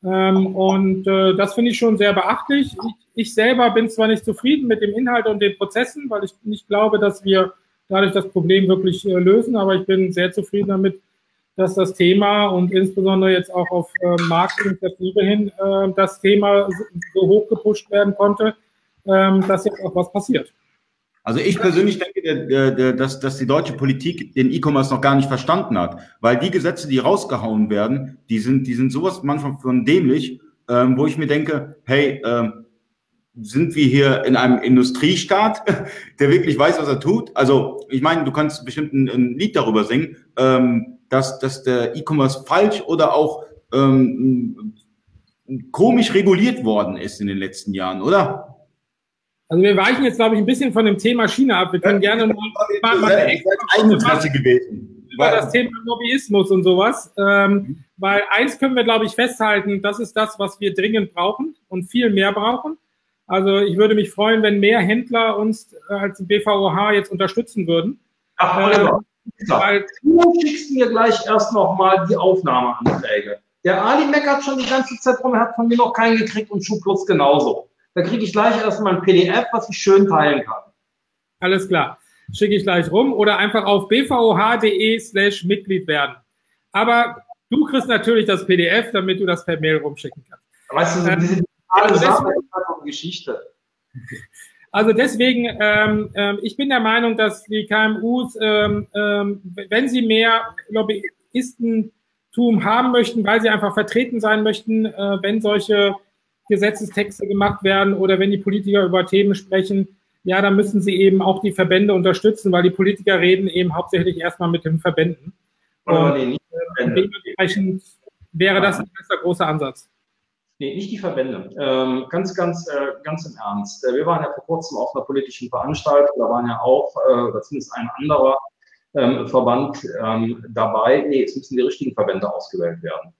Ähm, und äh, das finde ich schon sehr beachtlich. Ich, ich selber bin zwar nicht zufrieden mit dem Inhalt und den Prozessen, weil ich nicht glaube, dass wir dadurch das Problem wirklich äh, lösen, aber ich bin sehr zufrieden damit, dass das Thema und insbesondere jetzt auch auf äh, Marktinitiative hin äh, das Thema so, so hoch gepusht werden konnte, ähm, dass jetzt auch was passiert. Also ich persönlich denke, dass, dass die deutsche Politik den E-Commerce noch gar nicht verstanden hat, weil die Gesetze, die rausgehauen werden, die sind, die sind sowas manchmal von dämlich, ähm, wo ich mir denke, hey, ähm, sind wir hier in einem Industriestaat, der wirklich weiß, was er tut? Also ich meine, du kannst bestimmt ein, ein Lied darüber singen, ähm, dass, dass der E-Commerce falsch oder auch ähm, komisch reguliert worden ist in den letzten Jahren, oder? Also wir weichen jetzt, glaube ich, ein bisschen von dem Thema China ab. Wir können ja, gerne mal, mal, Eigeninteresse gewesen. über das Thema Lobbyismus und sowas. Ähm, weil eins können wir, glaube ich, festhalten, das ist das, was wir dringend brauchen und viel mehr brauchen. Also ich würde mich freuen, wenn mehr Händler uns als BVOH jetzt unterstützen würden. Ach, ähm, weil du schickst mir gleich erst nochmal die Aufnahmeanträge. Der Ali meckert schon die ganze Zeit rum, er hat von mir noch keinen gekriegt und Schubplus genauso. Da kriege ich gleich erstmal ein PDF, was ich schön teilen kann. Alles klar. Schicke ich gleich rum oder einfach auf bvoh.de slash Mitglied werden. Aber du kriegst natürlich das PDF, damit du das per Mail rumschicken kannst. Weißt du, so diese digitale also Sache ist einfach Geschichte. Also deswegen, ähm, ähm, ich bin der Meinung, dass die KMUs, ähm, ähm, wenn sie mehr Lobbyistentum haben möchten, weil sie einfach vertreten sein möchten, äh, wenn solche Gesetzestexte gemacht werden oder wenn die Politiker über Themen sprechen, ja, dann müssen sie eben auch die Verbände unterstützen, weil die Politiker reden eben hauptsächlich erstmal mit den Verbänden. Und nee, dementsprechend wäre das ein erster großer Ansatz. Nee, nicht die Verbände. Ähm, ganz, ganz, äh, ganz im Ernst. Äh, wir waren ja vor kurzem auf einer politischen Veranstaltung, da waren ja auch, äh, oder zumindest ein anderer ähm, Verband ähm, dabei. Nee, es müssen die richtigen Verbände ausgewählt werden.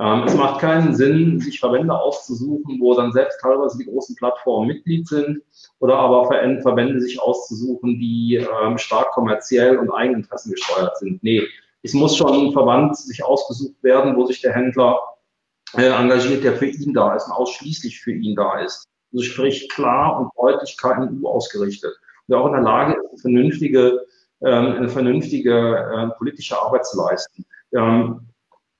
Ähm, es macht keinen Sinn, sich Verbände auszusuchen, wo dann selbst teilweise die großen Plattformen Mitglied sind oder aber Verbände sich auszusuchen, die ähm, stark kommerziell und Eigeninteressen gesteuert sind. Nee, es muss schon ein Verband sich ausgesucht werden, wo sich der Händler äh, engagiert, der für ihn da ist und ausschließlich für ihn da ist. Also sprich klar und deutlich KMU ausgerichtet. Und auch in der Lage ist, eine vernünftige, ähm, eine vernünftige äh, politische Arbeit zu leisten. Ähm,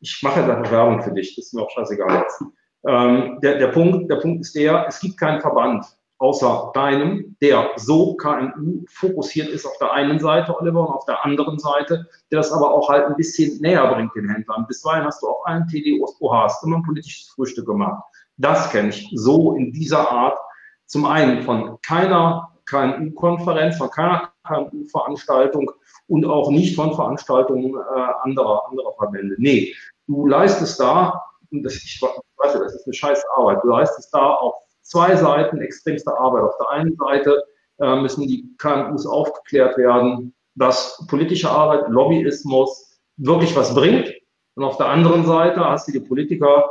ich mache da Werbung für dich, das ist mir auch scheißegal jetzt. Ähm, der, der, Punkt, der Punkt ist der, es gibt keinen Verband außer deinem, der so KMU fokussiert ist auf der einen Seite, Oliver, und auf der anderen Seite, der das aber auch halt ein bisschen näher bringt den Händlern. Bisweilen hast du auf allen TDOs, OHs immer ein politisches Frühstück gemacht. Das kenne ich so in dieser Art. Zum einen von keiner KMU-Konferenz, von keiner KMU-Veranstaltung und auch nicht von Veranstaltungen äh, anderer, anderer Verbände. Nee, du leistest da, und das, ich weiß ja, das ist eine scheiß Arbeit, du leistest da auf zwei Seiten extremste Arbeit. Auf der einen Seite äh, müssen die KMUs aufgeklärt werden, dass politische Arbeit, Lobbyismus wirklich was bringt. Und auf der anderen Seite hast du die Politiker,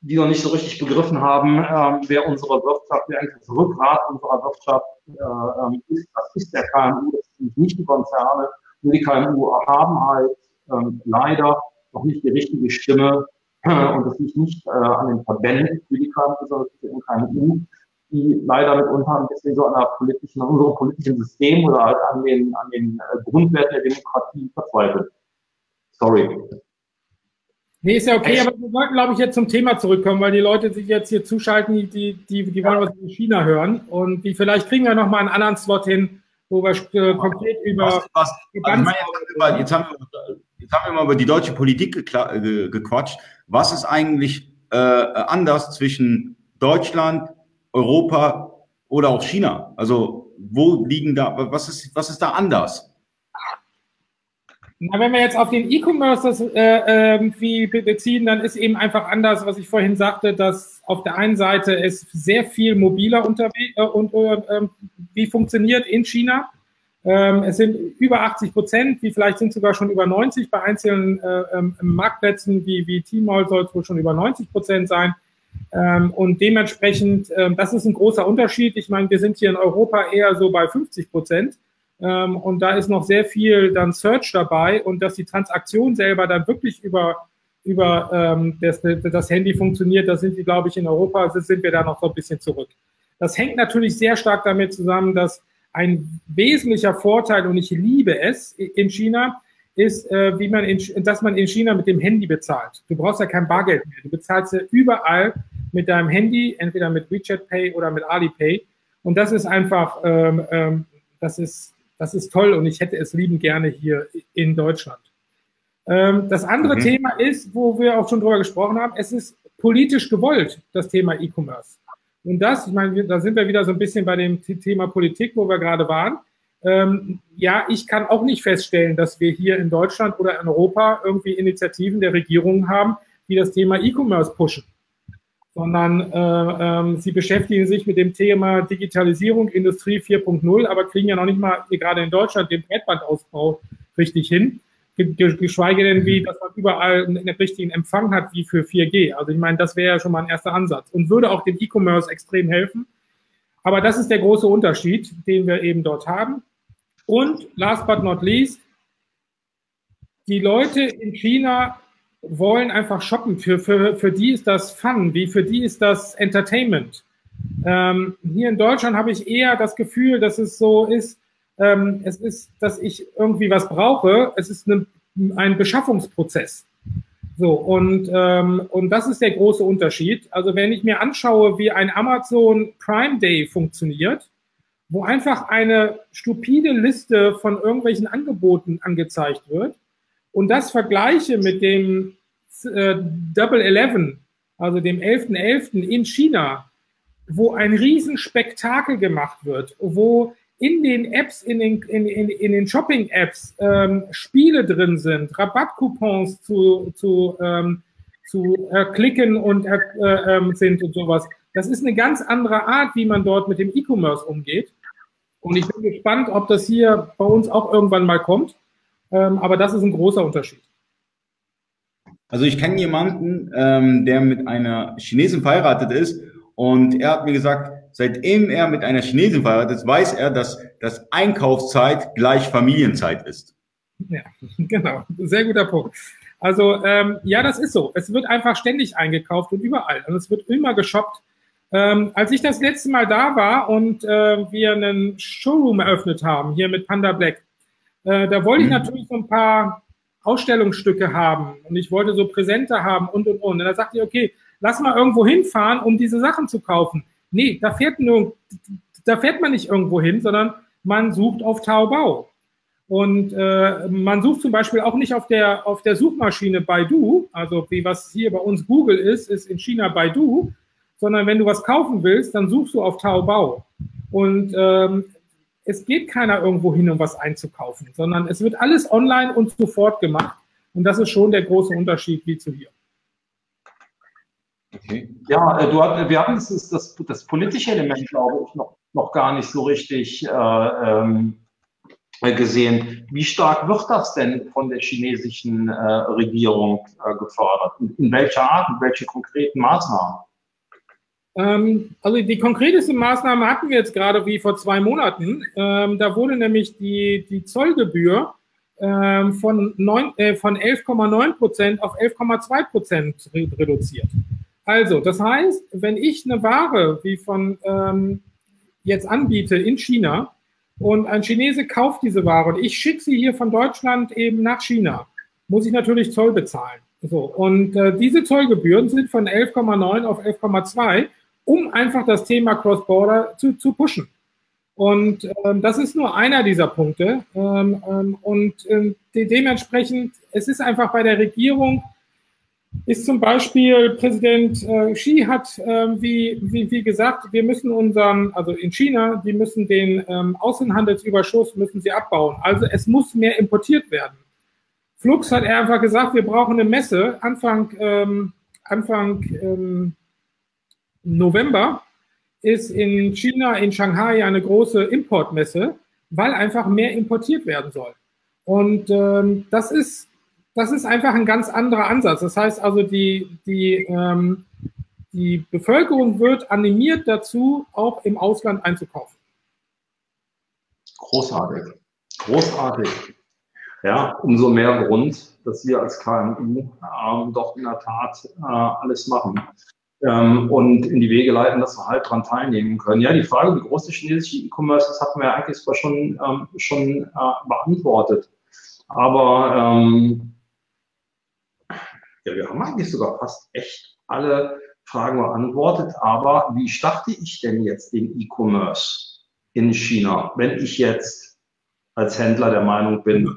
die noch nicht so richtig begriffen haben, äh, wer unsere Wirtschaft, wer eigentlich das Rückgrat unserer Wirtschaft äh, ähm, ist. Das ist der KMU, das sind nicht die Konzerne. Nur die KMU haben halt ähm, leider noch nicht die richtige Stimme und das liegt nicht äh, an den Verbänden für die KMU, sondern den KMU, die leider mitunter ein bisschen so an der politischen, an unserem politischen System oder halt an den, an den äh, Grundwerten der Demokratie verzweifelt. Sorry. Nee, ist ja okay, aber wir wollten, glaube ich, jetzt zum Thema zurückkommen, weil die Leute sich jetzt hier zuschalten, die, die, die wollen was in China hören und die vielleicht kriegen wir nochmal einen anderen Slot hin, wo wir äh, konkret über. Was, was, also meine, jetzt, haben wir, jetzt haben wir mal über die deutsche Politik gequatscht. Was ist eigentlich äh, anders zwischen Deutschland, Europa oder auch China? Also wo liegen da, was ist, was ist da anders? Na, wenn wir jetzt auf den E-Commerce das äh, irgendwie beziehen, dann ist eben einfach anders, was ich vorhin sagte, dass auf der einen Seite es sehr viel mobiler unterwegs äh, und äh, ähm, wie funktioniert in China. Ähm, es sind über 80 Prozent, wie vielleicht sind sogar schon über 90 bei einzelnen äh, ähm, Marktplätzen wie, wie Tmall soll es wohl schon über 90 Prozent sein. Ähm, und dementsprechend, ähm, das ist ein großer Unterschied. Ich meine, wir sind hier in Europa eher so bei 50 Prozent. Ähm, und da ist noch sehr viel dann Search dabei und dass die Transaktion selber dann wirklich über, über ähm, das, das Handy funktioniert, da sind die, glaube ich, in Europa, sind wir da noch so ein bisschen zurück. Das hängt natürlich sehr stark damit zusammen, dass ein wesentlicher Vorteil, und ich liebe es in China, ist, äh, wie man in, dass man in China mit dem Handy bezahlt. Du brauchst ja kein Bargeld mehr. Du bezahlst ja überall mit deinem Handy, entweder mit WeChat Pay oder mit Alipay. Und das ist einfach, ähm, ähm, das ist, das ist toll und ich hätte es lieben gerne hier in Deutschland. Ähm, das andere mhm. Thema ist, wo wir auch schon drüber gesprochen haben, es ist politisch gewollt, das Thema E-Commerce. Und das, ich meine, da sind wir wieder so ein bisschen bei dem Thema Politik, wo wir gerade waren. Ähm, ja, ich kann auch nicht feststellen, dass wir hier in Deutschland oder in Europa irgendwie Initiativen der Regierung haben, die das Thema E-Commerce pushen, sondern äh, äh, sie beschäftigen sich mit dem Thema Digitalisierung, Industrie 4.0, aber kriegen ja noch nicht mal gerade in Deutschland den Breitbandausbau richtig hin geschweige denn, wie, dass man überall einen richtigen Empfang hat, wie für 4G. Also ich meine, das wäre ja schon mal ein erster Ansatz und würde auch dem E-Commerce extrem helfen. Aber das ist der große Unterschied, den wir eben dort haben. Und last but not least, die Leute in China wollen einfach shoppen. Für, für, für die ist das Fun, wie für die ist das Entertainment. Ähm, hier in Deutschland habe ich eher das Gefühl, dass es so ist, ähm, es ist, dass ich irgendwie was brauche. Es ist eine, ein Beschaffungsprozess. So, und, ähm, und das ist der große Unterschied. Also wenn ich mir anschaue, wie ein Amazon Prime Day funktioniert, wo einfach eine stupide Liste von irgendwelchen Angeboten angezeigt wird und das vergleiche mit dem äh, Double Eleven, also dem 11.11. .11. in China, wo ein Riesenspektakel gemacht wird, wo in den Apps, in den, in, in, in den Shopping-Apps ähm, Spiele drin sind, Rabattcoupons zu, zu, ähm, zu erklicken und äh, äh, sind und sowas. Das ist eine ganz andere Art, wie man dort mit dem E-Commerce umgeht. Und ich bin gespannt, ob das hier bei uns auch irgendwann mal kommt. Ähm, aber das ist ein großer Unterschied. Also ich kenne jemanden, ähm, der mit einer Chinesin verheiratet ist und er hat mir gesagt, seitdem er mit einer Chinesin verheiratet ist, weiß er, dass das Einkaufszeit gleich Familienzeit ist. Ja, genau. Sehr guter Punkt. Also ähm, ja, das ist so. Es wird einfach ständig eingekauft und überall. Und es wird immer geshoppt. Ähm, als ich das letzte Mal da war und äh, wir einen Showroom eröffnet haben, hier mit Panda Black, äh, da wollte ich mhm. natürlich so ein paar Ausstellungsstücke haben und ich wollte so Präsente haben und und und. Und da sagte ich, okay, lass mal irgendwo hinfahren, um diese Sachen zu kaufen. Nee, da fährt, nur, da fährt man nicht irgendwo hin, sondern man sucht auf Taobao. Und äh, man sucht zum Beispiel auch nicht auf der, auf der Suchmaschine Baidu, also wie was hier bei uns Google ist, ist in China Baidu, sondern wenn du was kaufen willst, dann suchst du auf Taobao. Und ähm, es geht keiner irgendwo hin, um was einzukaufen, sondern es wird alles online und sofort gemacht. Und das ist schon der große Unterschied wie zu hier. Okay. Ja, äh, du hat, wir hatten das, das, das, politische Element, glaube ich, noch, noch gar nicht so richtig äh, ähm, gesehen. Wie stark wird das denn von der chinesischen äh, Regierung äh, gefördert? In, in welcher Art, in welche konkreten Maßnahmen? Ähm, also die konkreteste Maßnahme hatten wir jetzt gerade wie vor zwei Monaten. Ähm, da wurde nämlich die, die Zollgebühr ähm, von, äh, von 11,9 Prozent auf 11,2 Prozent reduziert. Also, das heißt, wenn ich eine Ware wie von ähm, jetzt anbiete in China und ein Chinese kauft diese Ware und ich schicke sie hier von Deutschland eben nach China, muss ich natürlich Zoll bezahlen. So, und äh, diese Zollgebühren sind von 11,9 auf 11,2, um einfach das Thema Cross-Border zu, zu pushen. Und ähm, das ist nur einer dieser Punkte. Ähm, ähm, und ähm, de dementsprechend, es ist einfach bei der Regierung ist zum Beispiel Präsident äh, Xi hat, äh, wie, wie, wie gesagt, wir müssen unseren, also in China, die müssen den ähm, Außenhandelsüberschuss müssen sie abbauen. Also es muss mehr importiert werden. Flux hat er einfach gesagt, wir brauchen eine Messe Anfang, ähm, Anfang ähm, November ist in China, in Shanghai eine große Importmesse, weil einfach mehr importiert werden soll. Und ähm, das ist das ist einfach ein ganz anderer Ansatz. Das heißt also, die, die, ähm, die Bevölkerung wird animiert dazu, auch im Ausland einzukaufen. Großartig. Großartig. Ja, umso mehr Grund, dass wir als KMU äh, doch in der Tat äh, alles machen ähm, und in die Wege leiten, dass wir halt daran teilnehmen können. Ja, die Frage, wie groß der chinesische E-Commerce ist, hatten wir eigentlich zwar schon, ähm, schon äh, beantwortet. Aber ähm, ja, wir haben eigentlich sogar fast echt alle Fragen beantwortet. Aber wie starte ich denn jetzt den E-Commerce in China, wenn ich jetzt als Händler der Meinung bin,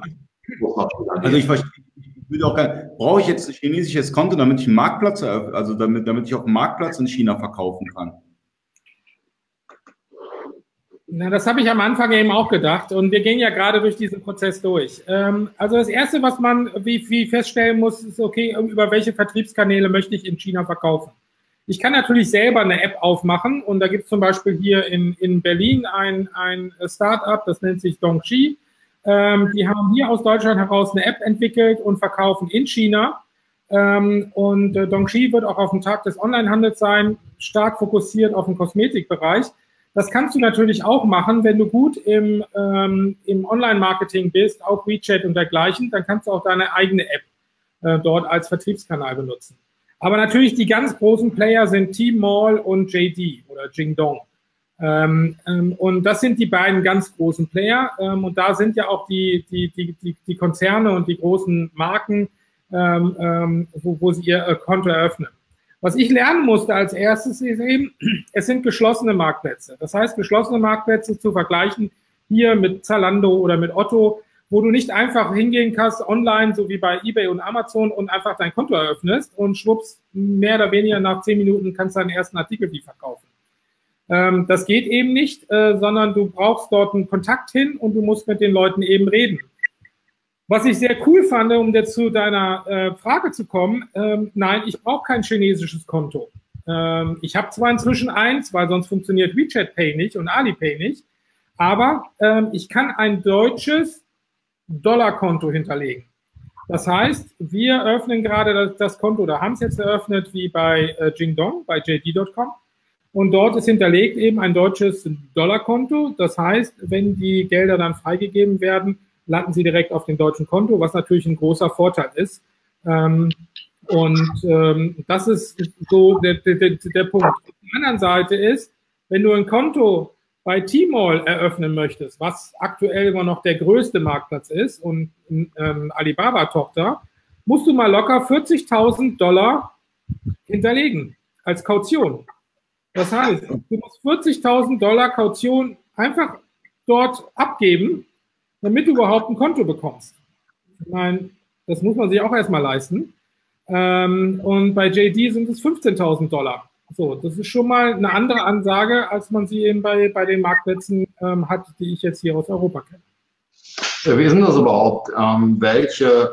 also ich verstehe, ich würde auch gerne, brauche ich jetzt ein chinesisches Konto, damit ich einen Marktplatz, also damit, damit ich auf dem Marktplatz in China verkaufen kann? Na, das habe ich am Anfang eben auch gedacht und wir gehen ja gerade durch diesen Prozess durch. Ähm, also das Erste, was man wie, wie feststellen muss, ist, okay, über welche Vertriebskanäle möchte ich in China verkaufen? Ich kann natürlich selber eine App aufmachen und da gibt es zum Beispiel hier in, in Berlin ein, ein Startup, das nennt sich Dongxi. Ähm, die haben hier aus Deutschland heraus eine App entwickelt und verkaufen in China. Ähm, und äh, Dongxi wird auch auf dem Tag des Onlinehandels sein, stark fokussiert auf den Kosmetikbereich. Das kannst du natürlich auch machen, wenn du gut im, ähm, im Online-Marketing bist, auch WeChat und dergleichen, dann kannst du auch deine eigene App äh, dort als Vertriebskanal benutzen. Aber natürlich die ganz großen Player sind Tmall und JD oder Jingdong. Ähm, ähm, und das sind die beiden ganz großen Player. Ähm, und da sind ja auch die, die, die, die, die Konzerne und die großen Marken, ähm, ähm, wo, wo sie ihr äh, Konto eröffnen. Was ich lernen musste als erstes ist eben, es sind geschlossene Marktplätze. Das heißt, geschlossene Marktplätze zu vergleichen hier mit Zalando oder mit Otto, wo du nicht einfach hingehen kannst online, so wie bei eBay und Amazon und einfach dein Konto eröffnest und schwupps, mehr oder weniger nach zehn Minuten kannst du deinen ersten Artikel wie verkaufen. Ähm, das geht eben nicht, äh, sondern du brauchst dort einen Kontakt hin und du musst mit den Leuten eben reden. Was ich sehr cool fand, um jetzt zu deiner äh, Frage zu kommen, ähm, nein, ich brauche kein chinesisches Konto. Ähm, ich habe zwar inzwischen eins, weil sonst funktioniert WeChat Pay nicht und Alipay nicht, aber ähm, ich kann ein deutsches Dollarkonto hinterlegen. Das heißt, wir öffnen gerade das, das Konto oder haben es jetzt eröffnet wie bei äh, Jingdong, bei JD.com. Und dort ist hinterlegt eben ein deutsches Dollarkonto. Das heißt, wenn die Gelder dann freigegeben werden, landen sie direkt auf dem deutschen Konto, was natürlich ein großer Vorteil ist. Ähm, und ähm, das ist so der, der, der Punkt. Auf der anderen Seite ist, wenn du ein Konto bei Tmall eröffnen möchtest, was aktuell immer noch der größte Marktplatz ist und ähm, Alibaba-Tochter, musst du mal locker 40.000 Dollar hinterlegen als Kaution. Das heißt, du musst 40.000 Dollar Kaution einfach dort abgeben, damit du überhaupt ein Konto bekommst. Ich meine, das muss man sich auch erstmal leisten. Ähm, und bei JD sind es 15.000 Dollar. So, das ist schon mal eine andere Ansage, als man sie eben bei, bei den Marktplätzen ähm, hat, die ich jetzt hier aus Europa kenne. Wie sind das überhaupt? Ähm, welche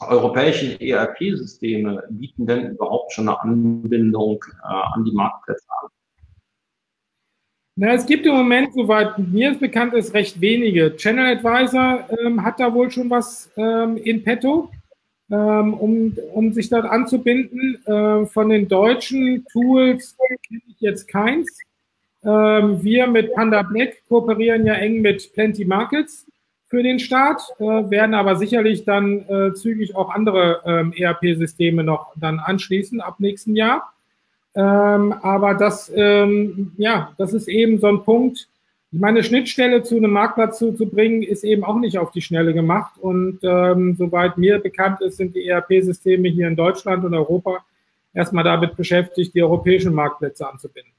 europäischen ERP-Systeme bieten denn überhaupt schon eine Anbindung äh, an die Marktplätze an? Na, es gibt im Moment, soweit mir es bekannt ist, recht wenige. Channel Advisor ähm, hat da wohl schon was ähm, in petto, ähm, um, um sich dort anzubinden. Äh, von den deutschen Tools kenne ich jetzt keins. Ähm, wir mit Panda Black kooperieren ja eng mit Plenty Markets für den Start, äh, werden aber sicherlich dann äh, zügig auch andere ähm, ERP-Systeme noch dann anschließen ab nächsten Jahr. Ähm, aber das, ähm, ja, das ist eben so ein Punkt. Meine Schnittstelle zu einem Marktplatz zu, zu bringen, ist eben auch nicht auf die Schnelle gemacht. Und ähm, soweit mir bekannt ist, sind die ERP-Systeme hier in Deutschland und Europa erstmal damit beschäftigt, die europäischen Marktplätze anzubinden.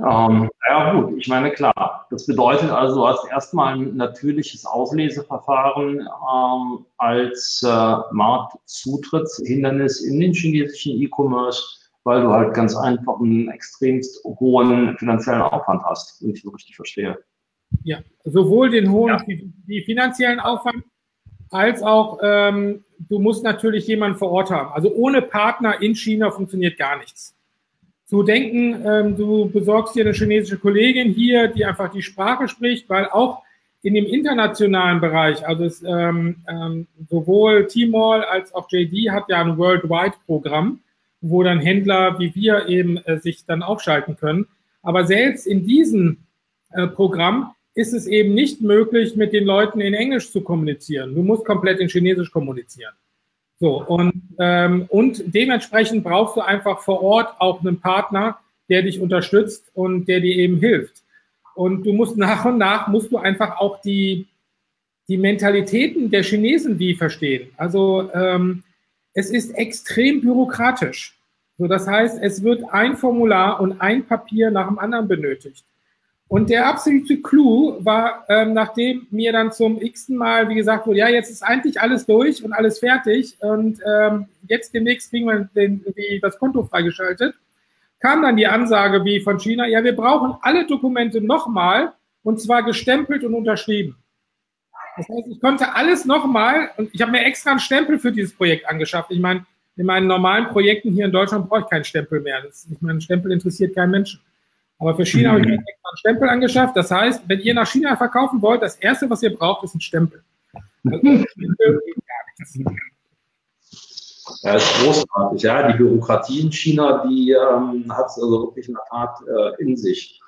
Ähm, ja gut, ich meine klar, das bedeutet also, du hast erstmal ein natürliches Ausleseverfahren ähm, als äh, Marktzutrittshindernis in den chinesischen E-Commerce, weil du halt ganz einfach einen extremst hohen finanziellen Aufwand hast, wenn ich so richtig verstehe. Ja, sowohl den hohen ja. die finanziellen Aufwand als auch ähm, du musst natürlich jemanden vor Ort haben. Also ohne Partner in China funktioniert gar nichts zu denken, ähm, du besorgst dir eine chinesische Kollegin hier, die einfach die Sprache spricht, weil auch in dem internationalen Bereich, also es, ähm, ähm, sowohl Tmall als auch JD hat ja ein Worldwide-Programm, wo dann Händler wie wir eben äh, sich dann aufschalten können. Aber selbst in diesem äh, Programm ist es eben nicht möglich, mit den Leuten in Englisch zu kommunizieren. Du musst komplett in Chinesisch kommunizieren. So, und, ähm, und dementsprechend brauchst du einfach vor Ort auch einen Partner, der dich unterstützt und der dir eben hilft. Und du musst nach und nach, musst du einfach auch die, die Mentalitäten der Chinesen wie verstehen. Also ähm, es ist extrem bürokratisch. So, das heißt, es wird ein Formular und ein Papier nach dem anderen benötigt. Und der absolute Clou war, ähm, nachdem mir dann zum x-ten Mal, wie gesagt wurde, ja, jetzt ist eigentlich alles durch und alles fertig und ähm, jetzt demnächst kriegen wir den, die, das Konto freigeschaltet, kam dann die Ansage wie von China, ja, wir brauchen alle Dokumente nochmal und zwar gestempelt und unterschrieben. Das heißt, ich konnte alles nochmal und ich habe mir extra einen Stempel für dieses Projekt angeschafft. Ich meine, in meinen normalen Projekten hier in Deutschland brauche ich keinen Stempel mehr. Das, ich meine, ein Stempel interessiert keinen Menschen. Aber für China habe ich mir extra einen Stempel angeschafft. Das heißt, wenn ihr nach China verkaufen wollt, das Erste, was ihr braucht, ist ein Stempel. Ja, ist großartig. Ja, die Bürokratie in China, die ähm, hat es also wirklich in der Tat äh, in sich.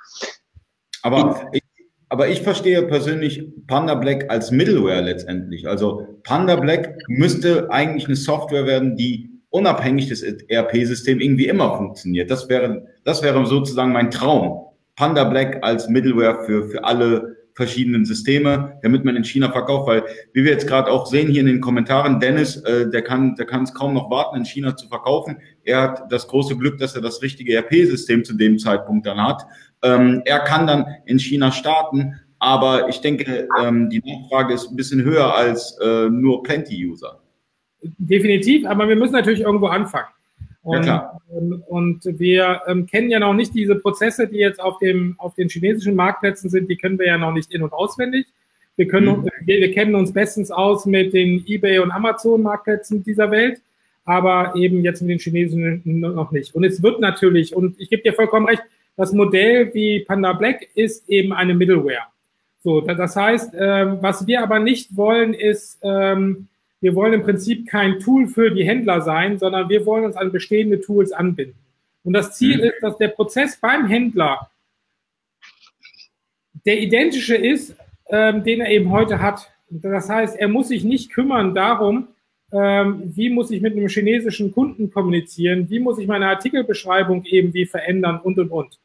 Aber ich, aber ich verstehe persönlich Panda Black als Middleware letztendlich. Also Panda Black müsste eigentlich eine Software werden, die unabhängig des ERP-Systems irgendwie immer funktioniert. Das wäre, das wäre sozusagen mein Traum. Panda Black als Middleware für, für alle verschiedenen Systeme, damit man in China verkauft, weil wie wir jetzt gerade auch sehen hier in den Kommentaren, Dennis, äh, der kann, der kann es kaum noch warten, in China zu verkaufen. Er hat das große Glück, dass er das richtige ERP-System zu dem Zeitpunkt dann hat. Ähm, er kann dann in China starten, aber ich denke, ähm, die Nachfrage ist ein bisschen höher als äh, nur Plenty-User. Definitiv, aber wir müssen natürlich irgendwo anfangen. Und, ja, ähm, und wir ähm, kennen ja noch nicht diese Prozesse, die jetzt auf, dem, auf den chinesischen Marktplätzen sind, die kennen wir ja noch nicht in- und auswendig. Wir, können, mhm. wir, wir kennen uns bestens aus mit den eBay und Amazon-Marktplätzen dieser Welt, aber eben jetzt mit den chinesischen noch nicht. Und es wird natürlich, und ich gebe dir vollkommen recht, das Modell wie Panda Black ist eben eine Middleware. So, das heißt, äh, was wir aber nicht wollen, ist, ähm, wir wollen im Prinzip kein Tool für die Händler sein, sondern wir wollen uns an bestehende Tools anbinden. Und das Ziel mhm. ist, dass der Prozess beim Händler der identische ist, ähm, den er eben heute hat. Das heißt, er muss sich nicht kümmern darum, ähm, wie muss ich mit einem chinesischen Kunden kommunizieren, wie muss ich meine Artikelbeschreibung eben wie verändern und und und.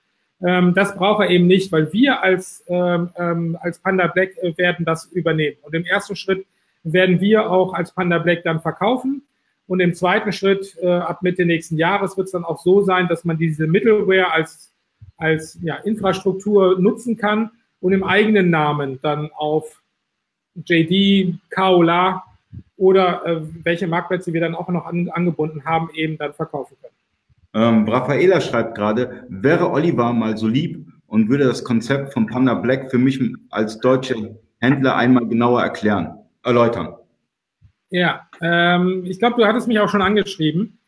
Ähm, das braucht er eben nicht, weil wir als, ähm, ähm als Panda Black äh, werden das übernehmen. Und im ersten Schritt werden wir auch als Panda Black dann verkaufen. Und im zweiten Schritt, äh, ab Mitte nächsten Jahres, wird es dann auch so sein, dass man diese Middleware als, als ja, Infrastruktur nutzen kann und im eigenen Namen dann auf JD, Kaola oder äh, welche Marktplätze wir dann auch noch an, angebunden haben, eben dann verkaufen können. Ähm, Raffaela schreibt gerade, wäre Oliver mal so lieb und würde das Konzept von Panda Black für mich als deutsche Händler einmal genauer erklären erläutern. Ja, ähm, ich glaube, du hattest mich auch schon angeschrieben.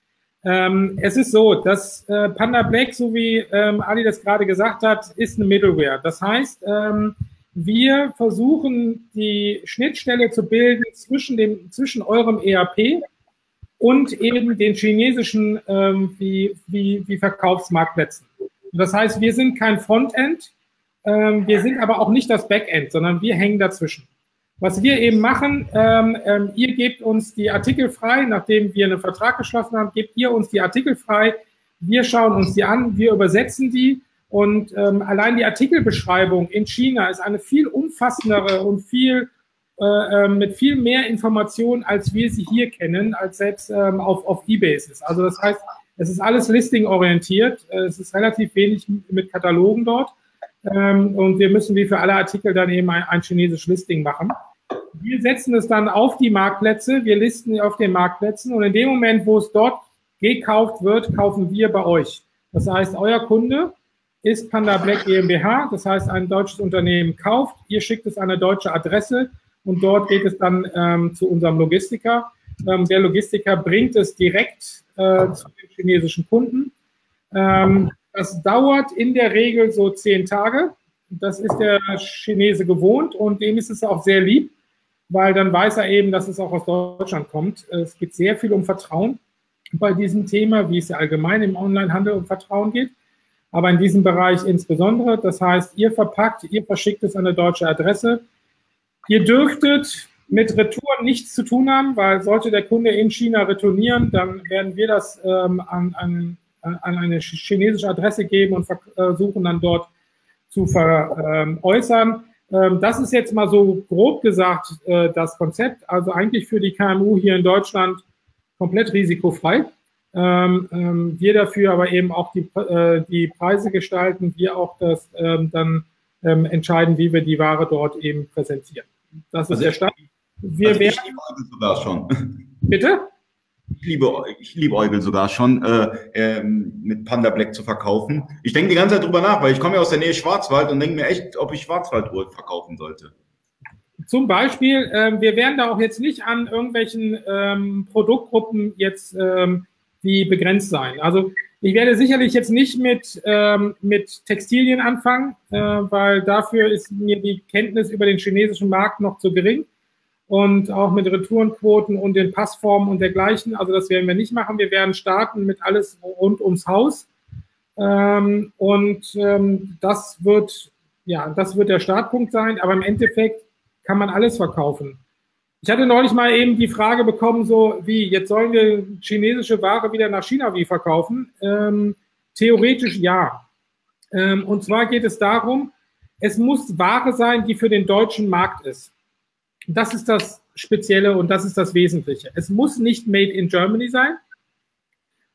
Ähm, es ist so, dass äh, Panda Black, so wie ähm, Ali das gerade gesagt hat, ist eine Middleware. Das heißt, ähm, wir versuchen die Schnittstelle zu bilden zwischen dem zwischen eurem ERP und eben den chinesischen ähm, wie, wie, wie Verkaufsmarktplätzen. Das heißt, wir sind kein Frontend, ähm, wir sind aber auch nicht das Backend, sondern wir hängen dazwischen. Was wir eben machen, ähm, ähm, ihr gebt uns die Artikel frei, nachdem wir einen Vertrag geschlossen haben, gebt ihr uns die Artikel frei. Wir schauen uns die an, wir übersetzen die und ähm, allein die Artikelbeschreibung in China ist eine viel umfassendere und viel äh, ähm, mit viel mehr Informationen, als wir sie hier kennen, als selbst ähm, auf, auf eBay ist. Also das heißt, es ist alles Listing-orientiert. Es ist relativ wenig mit Katalogen dort. Ähm, und wir müssen wie für alle Artikel dann eben ein, ein chinesisches Listing machen. Wir setzen es dann auf die Marktplätze, wir listen auf den Marktplätzen und in dem Moment, wo es dort gekauft wird, kaufen wir bei euch. Das heißt, euer Kunde ist Panda Black GmbH, das heißt, ein deutsches Unternehmen kauft, ihr schickt es an eine deutsche Adresse und dort geht es dann ähm, zu unserem Logistiker. Ähm, der Logistiker bringt es direkt äh, zu den chinesischen Kunden. Ähm, das dauert in der Regel so zehn Tage. Das ist der Chinese gewohnt und dem ist es auch sehr lieb weil dann weiß er eben, dass es auch aus Deutschland kommt. Es geht sehr viel um Vertrauen. bei diesem Thema, wie es ja allgemein im Onlinehandel um Vertrauen geht, aber in diesem Bereich insbesondere. Das heißt, ihr verpackt, ihr verschickt es an eine deutsche Adresse. Ihr dürftet mit Retouren nichts zu tun haben, weil sollte der Kunde in China retournieren, dann werden wir das ähm, an, an, an, eine chinesische Adresse geben und versuchen dann dort zu veräußern. Ähm, das ist jetzt mal so grob gesagt äh, das Konzept. Also eigentlich für die KMU hier in Deutschland komplett risikofrei. Ähm, ähm, wir dafür aber eben auch die, äh, die Preise gestalten, wir auch das ähm, dann ähm, entscheiden, wie wir die Ware dort eben präsentieren. Das ist also der Stand. Wir also werden, sogar schon. Bitte? Ich liebe, ich liebe Eugel sogar schon, äh, äh, mit Panda Black zu verkaufen. Ich denke die ganze Zeit drüber nach, weil ich komme ja aus der Nähe Schwarzwald und denke mir echt, ob ich Schwarzwalduhr verkaufen sollte. Zum Beispiel, ähm, wir werden da auch jetzt nicht an irgendwelchen ähm, Produktgruppen jetzt ähm, die begrenzt sein. Also ich werde sicherlich jetzt nicht mit, ähm, mit Textilien anfangen, äh, weil dafür ist mir die Kenntnis über den chinesischen Markt noch zu gering. Und auch mit Retourenquoten und den Passformen und dergleichen. Also das werden wir nicht machen. Wir werden starten mit alles rund ums Haus. Ähm, und ähm, das wird, ja, das wird der Startpunkt sein. Aber im Endeffekt kann man alles verkaufen. Ich hatte neulich mal eben die Frage bekommen, so wie, jetzt sollen wir chinesische Ware wieder nach China wie verkaufen? Ähm, theoretisch ja. Ähm, und zwar geht es darum, es muss Ware sein, die für den deutschen Markt ist. Das ist das Spezielle und das ist das Wesentliche. Es muss nicht made in Germany sein.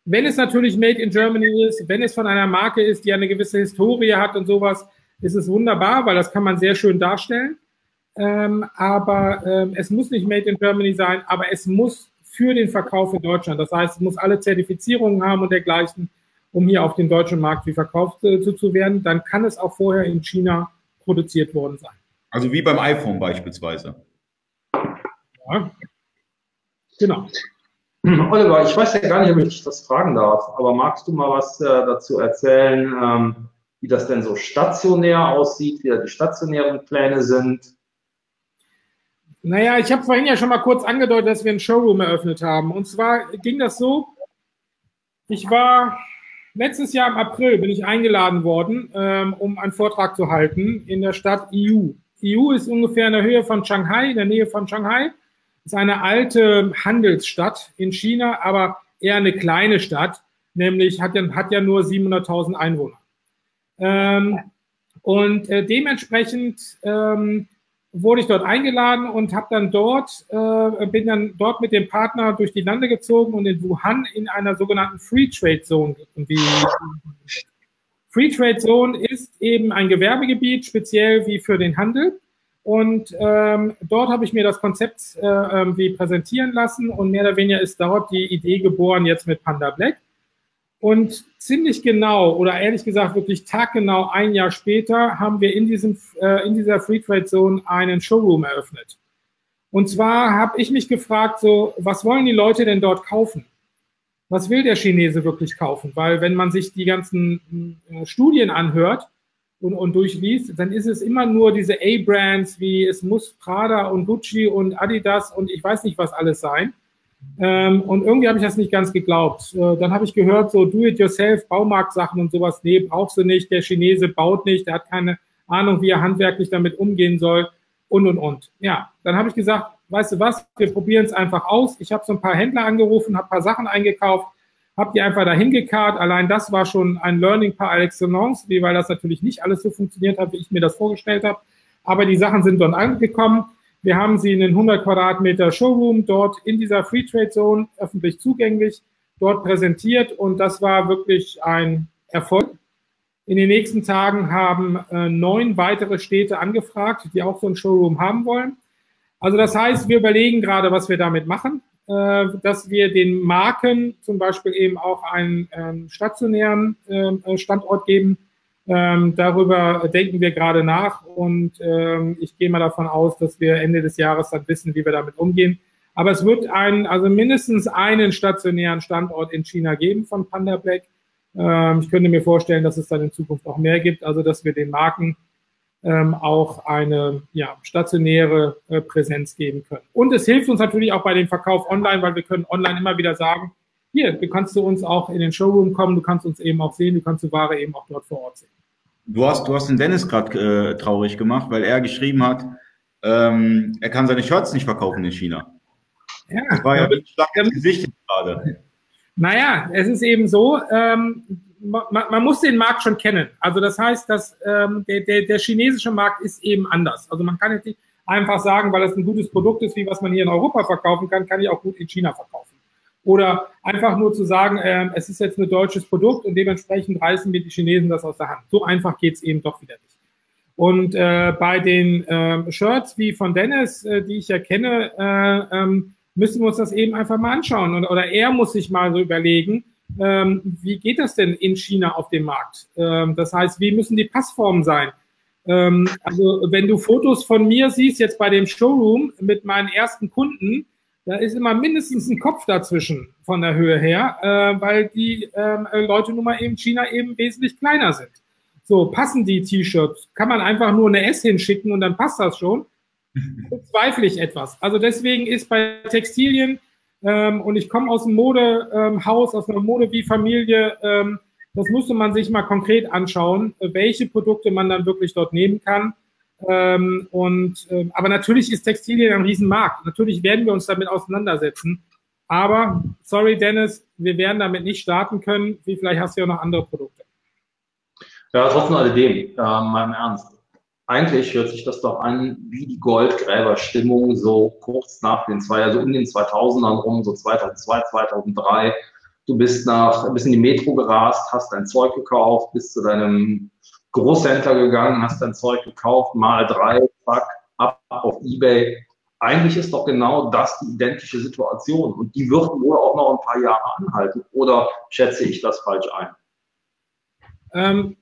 Wenn es natürlich made in Germany ist, wenn es von einer Marke ist, die eine gewisse Historie hat und sowas, ist es wunderbar, weil das kann man sehr schön darstellen. Ähm, aber ähm, es muss nicht Made in Germany sein, aber es muss für den Verkauf in Deutschland. Das heißt, es muss alle Zertifizierungen haben und dergleichen, um hier auf den deutschen Markt wie verkauft äh, zu, zu werden. Dann kann es auch vorher in China produziert worden sein. Also wie beim iPhone beispielsweise. Ja, genau. Oliver, ich weiß ja gar nicht, ob ich das fragen darf, aber magst du mal was äh, dazu erzählen, ähm, wie das denn so stationär aussieht, wie da die stationären Pläne sind? Naja, ich habe vorhin ja schon mal kurz angedeutet, dass wir einen Showroom eröffnet haben. Und zwar ging das so, ich war letztes Jahr im April, bin ich eingeladen worden, ähm, um einen Vortrag zu halten in der Stadt EU. EU ist ungefähr in der Höhe von Shanghai, in der Nähe von Shanghai. Ist eine alte Handelsstadt in China, aber eher eine kleine Stadt, nämlich hat ja, hat ja nur 700.000 Einwohner. Ähm, und äh, dementsprechend ähm, wurde ich dort eingeladen und habe dann dort, äh, bin dann dort mit dem Partner durch die Lande gezogen und in Wuhan in einer sogenannten Free Trade Zone. Wie Free Trade Zone ist eben ein Gewerbegebiet, speziell wie für den Handel. Und ähm, dort habe ich mir das Konzept äh, irgendwie präsentieren lassen und mehr oder weniger ist dort die Idee geboren jetzt mit Panda Black. Und ziemlich genau oder ehrlich gesagt wirklich taggenau ein Jahr später haben wir in, diesem, äh, in dieser Free Trade Zone einen Showroom eröffnet. Und zwar habe ich mich gefragt, so, was wollen die Leute denn dort kaufen? Was will der Chinese wirklich kaufen? Weil wenn man sich die ganzen äh, Studien anhört und, und durchliest, dann ist es immer nur diese A-Brands wie es muss Prada und Gucci und Adidas und ich weiß nicht was alles sein. Ähm, und irgendwie habe ich das nicht ganz geglaubt. Äh, dann habe ich gehört, so Do-it-yourself, Baumarktsachen und sowas, nee, brauchst du nicht. Der Chinese baut nicht, der hat keine Ahnung, wie er handwerklich damit umgehen soll und und und. Ja, dann habe ich gesagt, weißt du was, wir probieren es einfach aus. Ich habe so ein paar Händler angerufen, habe ein paar Sachen eingekauft, habe die einfach dahin gekarrt. Allein das war schon ein Learning par excellence, weil das natürlich nicht alles so funktioniert hat, wie ich mir das vorgestellt habe. Aber die Sachen sind dort angekommen. Wir haben sie in den 100 Quadratmeter Showroom dort in dieser Free Trade Zone öffentlich zugänglich dort präsentiert und das war wirklich ein Erfolg. In den nächsten Tagen haben äh, neun weitere Städte angefragt, die auch so ein Showroom haben wollen. Also das heißt, wir überlegen gerade, was wir damit machen, dass wir den Marken zum Beispiel eben auch einen ähm, stationären äh, Standort geben, ähm, darüber denken wir gerade nach und ähm, ich gehe mal davon aus, dass wir Ende des Jahres dann wissen, wie wir damit umgehen. Aber es wird einen, also mindestens einen stationären Standort in China geben von Panda Black. Ähm, ich könnte mir vorstellen, dass es dann in Zukunft auch mehr gibt, also dass wir den Marken ähm, auch eine ja, stationäre äh, Präsenz geben können. Und es hilft uns natürlich auch bei dem Verkauf online, weil wir können online immer wieder sagen, hier, du kannst zu uns auch in den Showroom kommen, du kannst uns eben auch sehen, du kannst die Ware eben auch dort vor Ort sehen. Du hast, du hast den Dennis gerade äh, traurig gemacht, weil er geschrieben hat, ähm, er kann seine Shirts nicht verkaufen in China. Ja, das war ja ein Gesicht gerade. Naja, es ist eben so, ähm, man, man, muss den Markt schon kennen. Also das heißt, dass ähm, der, der, der chinesische Markt ist eben anders. Also man kann jetzt nicht einfach sagen, weil es ein gutes Produkt ist, wie was man hier in Europa verkaufen kann, kann ich auch gut in China verkaufen. Oder einfach nur zu sagen, äh, es ist jetzt ein deutsches Produkt und dementsprechend reißen mir die Chinesen das aus der Hand. So einfach geht's eben doch wieder nicht. Und äh, bei den äh, Shirts wie von Dennis, äh, die ich ja kenne, äh, ähm, müssen wir uns das eben einfach mal anschauen. Und, oder er muss sich mal so überlegen, ähm, wie geht das denn in China auf dem Markt? Ähm, das heißt, wie müssen die Passformen sein? Ähm, also wenn du Fotos von mir siehst, jetzt bei dem Showroom mit meinen ersten Kunden, da ist immer mindestens ein Kopf dazwischen von der Höhe her, äh, weil die äh, Leute nun mal eben China eben wesentlich kleiner sind. So, passen die T-Shirts? Kann man einfach nur eine S hinschicken und dann passt das schon? Bezweifle ich etwas. Also deswegen ist bei Textilien, ähm, und ich komme aus einem Modehaus, ähm, aus einer Mode wie Familie, ähm, das müsste man sich mal konkret anschauen, welche Produkte man dann wirklich dort nehmen kann ähm, und, äh, aber natürlich ist Textilien ein Riesenmarkt. Natürlich werden wir uns damit auseinandersetzen. Aber, sorry Dennis, wir werden damit nicht starten können. Wie vielleicht hast du ja noch andere Produkte. Ja, trotzdem alledem, äh, mal im Ernst. Eigentlich hört sich das doch an wie die Goldgräberstimmung so kurz nach den zwei, also um den 2000ern rum, so 2002, 2003. Du bist nach, bist in die Metro gerast, hast dein Zeug gekauft, bist zu deinem Großhändler gegangen, hast dein Zeug gekauft, mal drei, zack, ab auf Ebay. Eigentlich ist doch genau das die identische Situation und die wird wohl auch noch ein paar Jahre anhalten. Oder schätze ich das falsch ein? Ähm,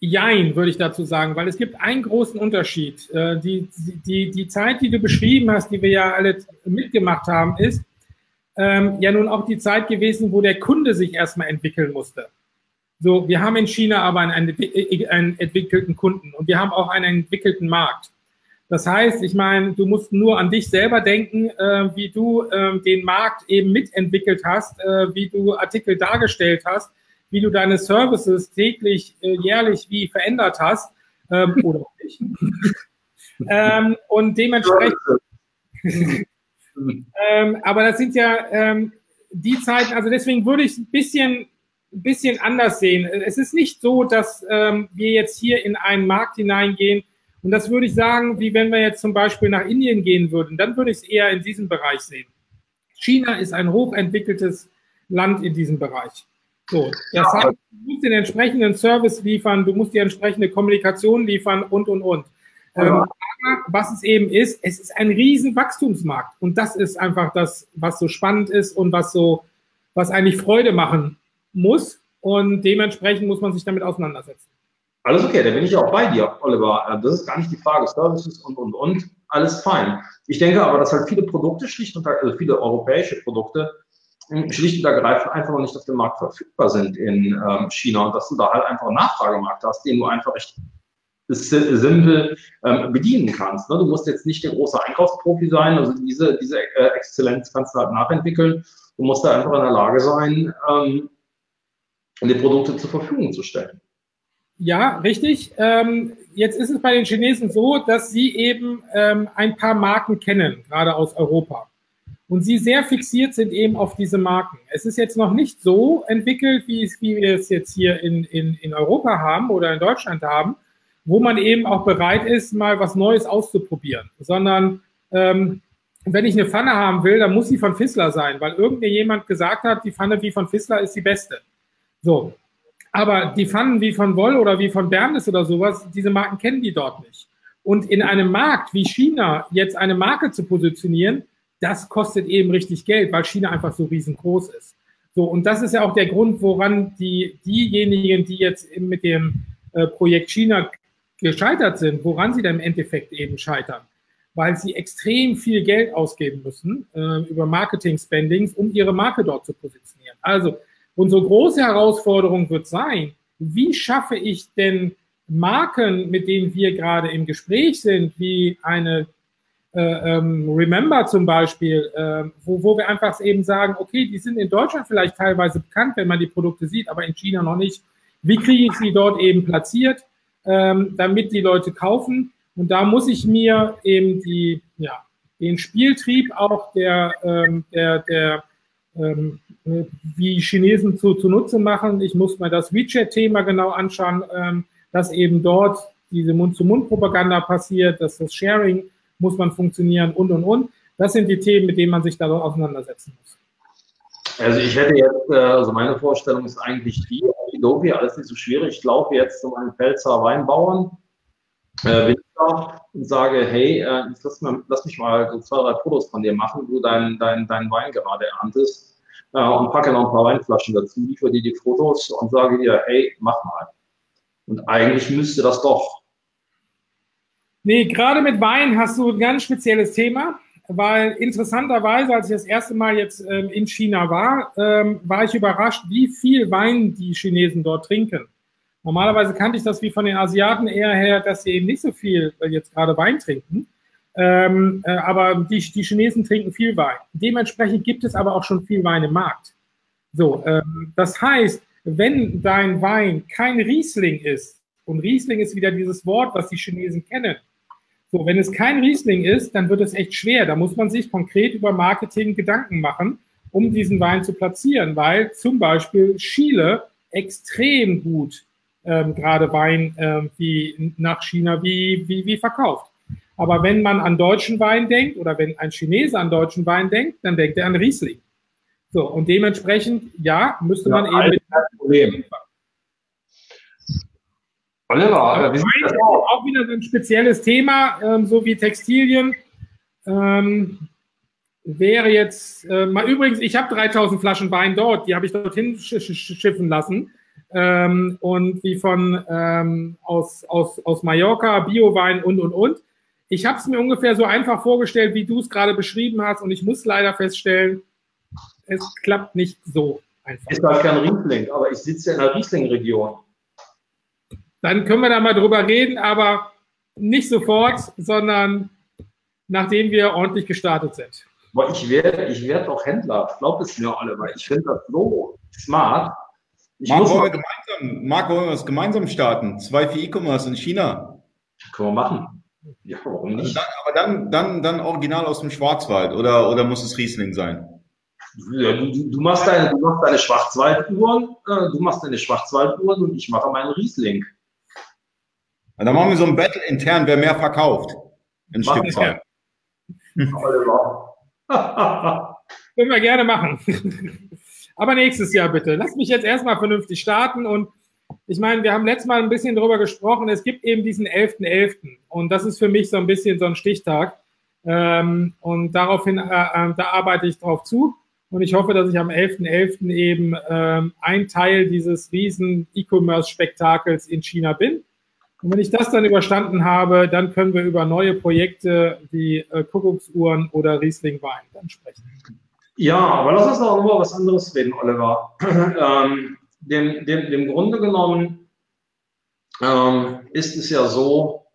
jein, würde ich dazu sagen, weil es gibt einen großen Unterschied. Äh, die, die, die Zeit, die du beschrieben hast, die wir ja alle mitgemacht haben, ist ähm, ja nun auch die Zeit gewesen, wo der Kunde sich erstmal entwickeln musste. So, wir haben in China aber einen, einen entwickelten Kunden und wir haben auch einen entwickelten Markt. Das heißt, ich meine, du musst nur an dich selber denken, äh, wie du äh, den Markt eben mitentwickelt hast, äh, wie du Artikel dargestellt hast, wie du deine Services täglich, äh, jährlich wie verändert hast ähm, oder nicht. ähm, und dementsprechend. ähm, aber das sind ja ähm, die Zeiten, also deswegen würde ich ein bisschen ein bisschen anders sehen. Es ist nicht so, dass ähm, wir jetzt hier in einen Markt hineingehen. Und das würde ich sagen, wie wenn wir jetzt zum Beispiel nach Indien gehen würden, dann würde ich es eher in diesem Bereich sehen. China ist ein hochentwickeltes Land in diesem Bereich. So, das heißt, du musst den entsprechenden Service liefern, du musst die entsprechende Kommunikation liefern und, und, und. Ähm, aber was es eben ist, es ist ein riesen Wachstumsmarkt. Und das ist einfach das, was so spannend ist und was so, was eigentlich Freude machen muss und dementsprechend muss man sich damit auseinandersetzen. Alles okay, da bin ich auch bei dir, Oliver. Äh, das ist gar nicht die Frage. Services und, und, und, alles fein. Ich denke aber, dass halt viele Produkte schlicht und also viele europäische Produkte schlicht und ergreifend einfach noch nicht auf dem Markt verfügbar sind in ähm, China und dass du da halt einfach einen Nachfragemarkt hast, den du einfach echt simpel ähm, bedienen kannst. Ne? Du musst jetzt nicht der große Einkaufsprofi sein, also diese, diese äh, Exzellenz kannst du halt nachentwickeln. Du musst da einfach in der Lage sein, ähm, die Produkte zur Verfügung zu stellen. Ja, richtig. Ähm, jetzt ist es bei den Chinesen so, dass sie eben ähm, ein paar Marken kennen, gerade aus Europa. Und sie sehr fixiert sind eben auf diese Marken. Es ist jetzt noch nicht so entwickelt, wie, es, wie wir es jetzt hier in, in, in Europa haben oder in Deutschland haben, wo man eben auch bereit ist, mal was Neues auszuprobieren. Sondern ähm, wenn ich eine Pfanne haben will, dann muss sie von Fissler sein, weil irgendjemand gesagt hat, die Pfanne wie von Fissler ist die beste. So. Aber die Pfannen wie von Woll oder wie von Berndes oder sowas, diese Marken kennen die dort nicht. Und in einem Markt wie China jetzt eine Marke zu positionieren, das kostet eben richtig Geld, weil China einfach so riesengroß ist. So, und das ist ja auch der Grund, woran die, diejenigen, die jetzt mit dem äh, Projekt China gescheitert sind, woran sie dann im Endeffekt eben scheitern. Weil sie extrem viel Geld ausgeben müssen äh, über Marketing-Spendings, um ihre Marke dort zu positionieren. Also Unsere große Herausforderung wird sein, wie schaffe ich denn Marken, mit denen wir gerade im Gespräch sind, wie eine ähm, Remember zum Beispiel, äh, wo, wo wir einfach eben sagen, okay, die sind in Deutschland vielleicht teilweise bekannt, wenn man die Produkte sieht, aber in China noch nicht. Wie kriege ich sie dort eben platziert, ähm, damit die Leute kaufen? Und da muss ich mir eben die, ja, den Spieltrieb auch der, ähm, der, der ähm, wie Chinesen zu, zunutze machen. Ich muss mir das WeChat-Thema genau anschauen, ähm, dass eben dort diese Mund-zu-Mund-Propaganda passiert, dass das Sharing muss man funktionieren und, und, und. Das sind die Themen, mit denen man sich da auseinandersetzen muss. Also ich hätte jetzt, äh, also meine Vorstellung ist eigentlich die, Adobe, alles nicht so schwierig. Ich laufe jetzt zu meinem Pfälzer Weinbauern äh, und sage, hey, äh, lass, mal, lass, mich mal so zwei, drei Fotos von dir machen, wo du deinen dein, dein Wein gerade erntest äh, und packe noch ein paar Weinflaschen dazu, liefere dir die Fotos und sage dir, hey, mach mal. Und eigentlich müsste das doch. Nee, gerade mit Wein hast du ein ganz spezielles Thema, weil interessanterweise, als ich das erste Mal jetzt ähm, in China war, ähm, war ich überrascht, wie viel Wein die Chinesen dort trinken. Normalerweise kannte ich das wie von den Asiaten eher her, dass sie eben nicht so viel äh, jetzt gerade Wein trinken. Ähm, äh, aber die, die Chinesen trinken viel Wein. Dementsprechend gibt es aber auch schon viel Wein im Markt. So, ähm, das heißt, wenn dein Wein kein Riesling ist, und Riesling ist wieder dieses Wort, was die Chinesen kennen. So, wenn es kein Riesling ist, dann wird es echt schwer. Da muss man sich konkret über Marketing Gedanken machen, um diesen Wein zu platzieren, weil zum Beispiel Chile extrem gut ähm, gerade Wein ähm, wie nach China wie, wie, wie verkauft. Aber wenn man an deutschen Wein denkt oder wenn ein Chinese an deutschen Wein denkt, dann denkt er an Riesling. So, und dementsprechend, ja, müsste man ja, eben mit. Problem. Oliver, Wein ist auch wieder so ein spezielles Thema, ähm, so wie Textilien. Ähm, wäre jetzt, äh, mal übrigens, ich habe 3000 Flaschen Wein dort, die habe ich dorthin sch schiffen lassen. Ähm, und wie von ähm, aus, aus, aus Mallorca, Biowein und und und. Ich habe es mir ungefähr so einfach vorgestellt, wie du es gerade beschrieben hast, und ich muss leider feststellen, es klappt nicht so einfach. Ist halt kein Riesling, aber ich sitze in der Riesling-Region. Dann können wir da mal drüber reden, aber nicht sofort, sondern nachdem wir ordentlich gestartet sind. Boah, ich werde ich werd auch Händler, glaubt es mir alle, weil ich finde das so smart. Ich Marc, wollen wir gemeinsam, Marc, wollen wir das gemeinsam starten? Zwei für E-Commerce in China. Können wir machen. Ja, warum nicht? Also dann, aber dann, dann, dann original aus dem Schwarzwald oder, oder muss es Riesling sein? Ja, du, du, machst deine, du machst deine Schwarzwalduhren, äh, du machst deine Schwarzwalduhren und ich mache meinen Riesling. Und dann machen wir so ein Battle intern, wer mehr verkauft. In Stückzahl. Können wir gerne machen. Aber nächstes Jahr bitte. Lass mich jetzt erstmal vernünftig starten und ich meine, wir haben letztes Mal ein bisschen darüber gesprochen. Es gibt eben diesen 11.11. .11. und das ist für mich so ein bisschen so ein Stichtag. Ähm, und daraufhin, äh, äh, da arbeite ich drauf zu. Und ich hoffe, dass ich am 11.11. .11. eben ähm, ein Teil dieses riesen E-Commerce-Spektakels in China bin. Und wenn ich das dann überstanden habe, dann können wir über neue Projekte wie äh, Kuckucksuhren oder Riesling Wein dann sprechen. Ja, aber lass uns noch über was anderes reden, Oliver. ähm, dem, dem, dem Grunde genommen ähm, ist es ja so,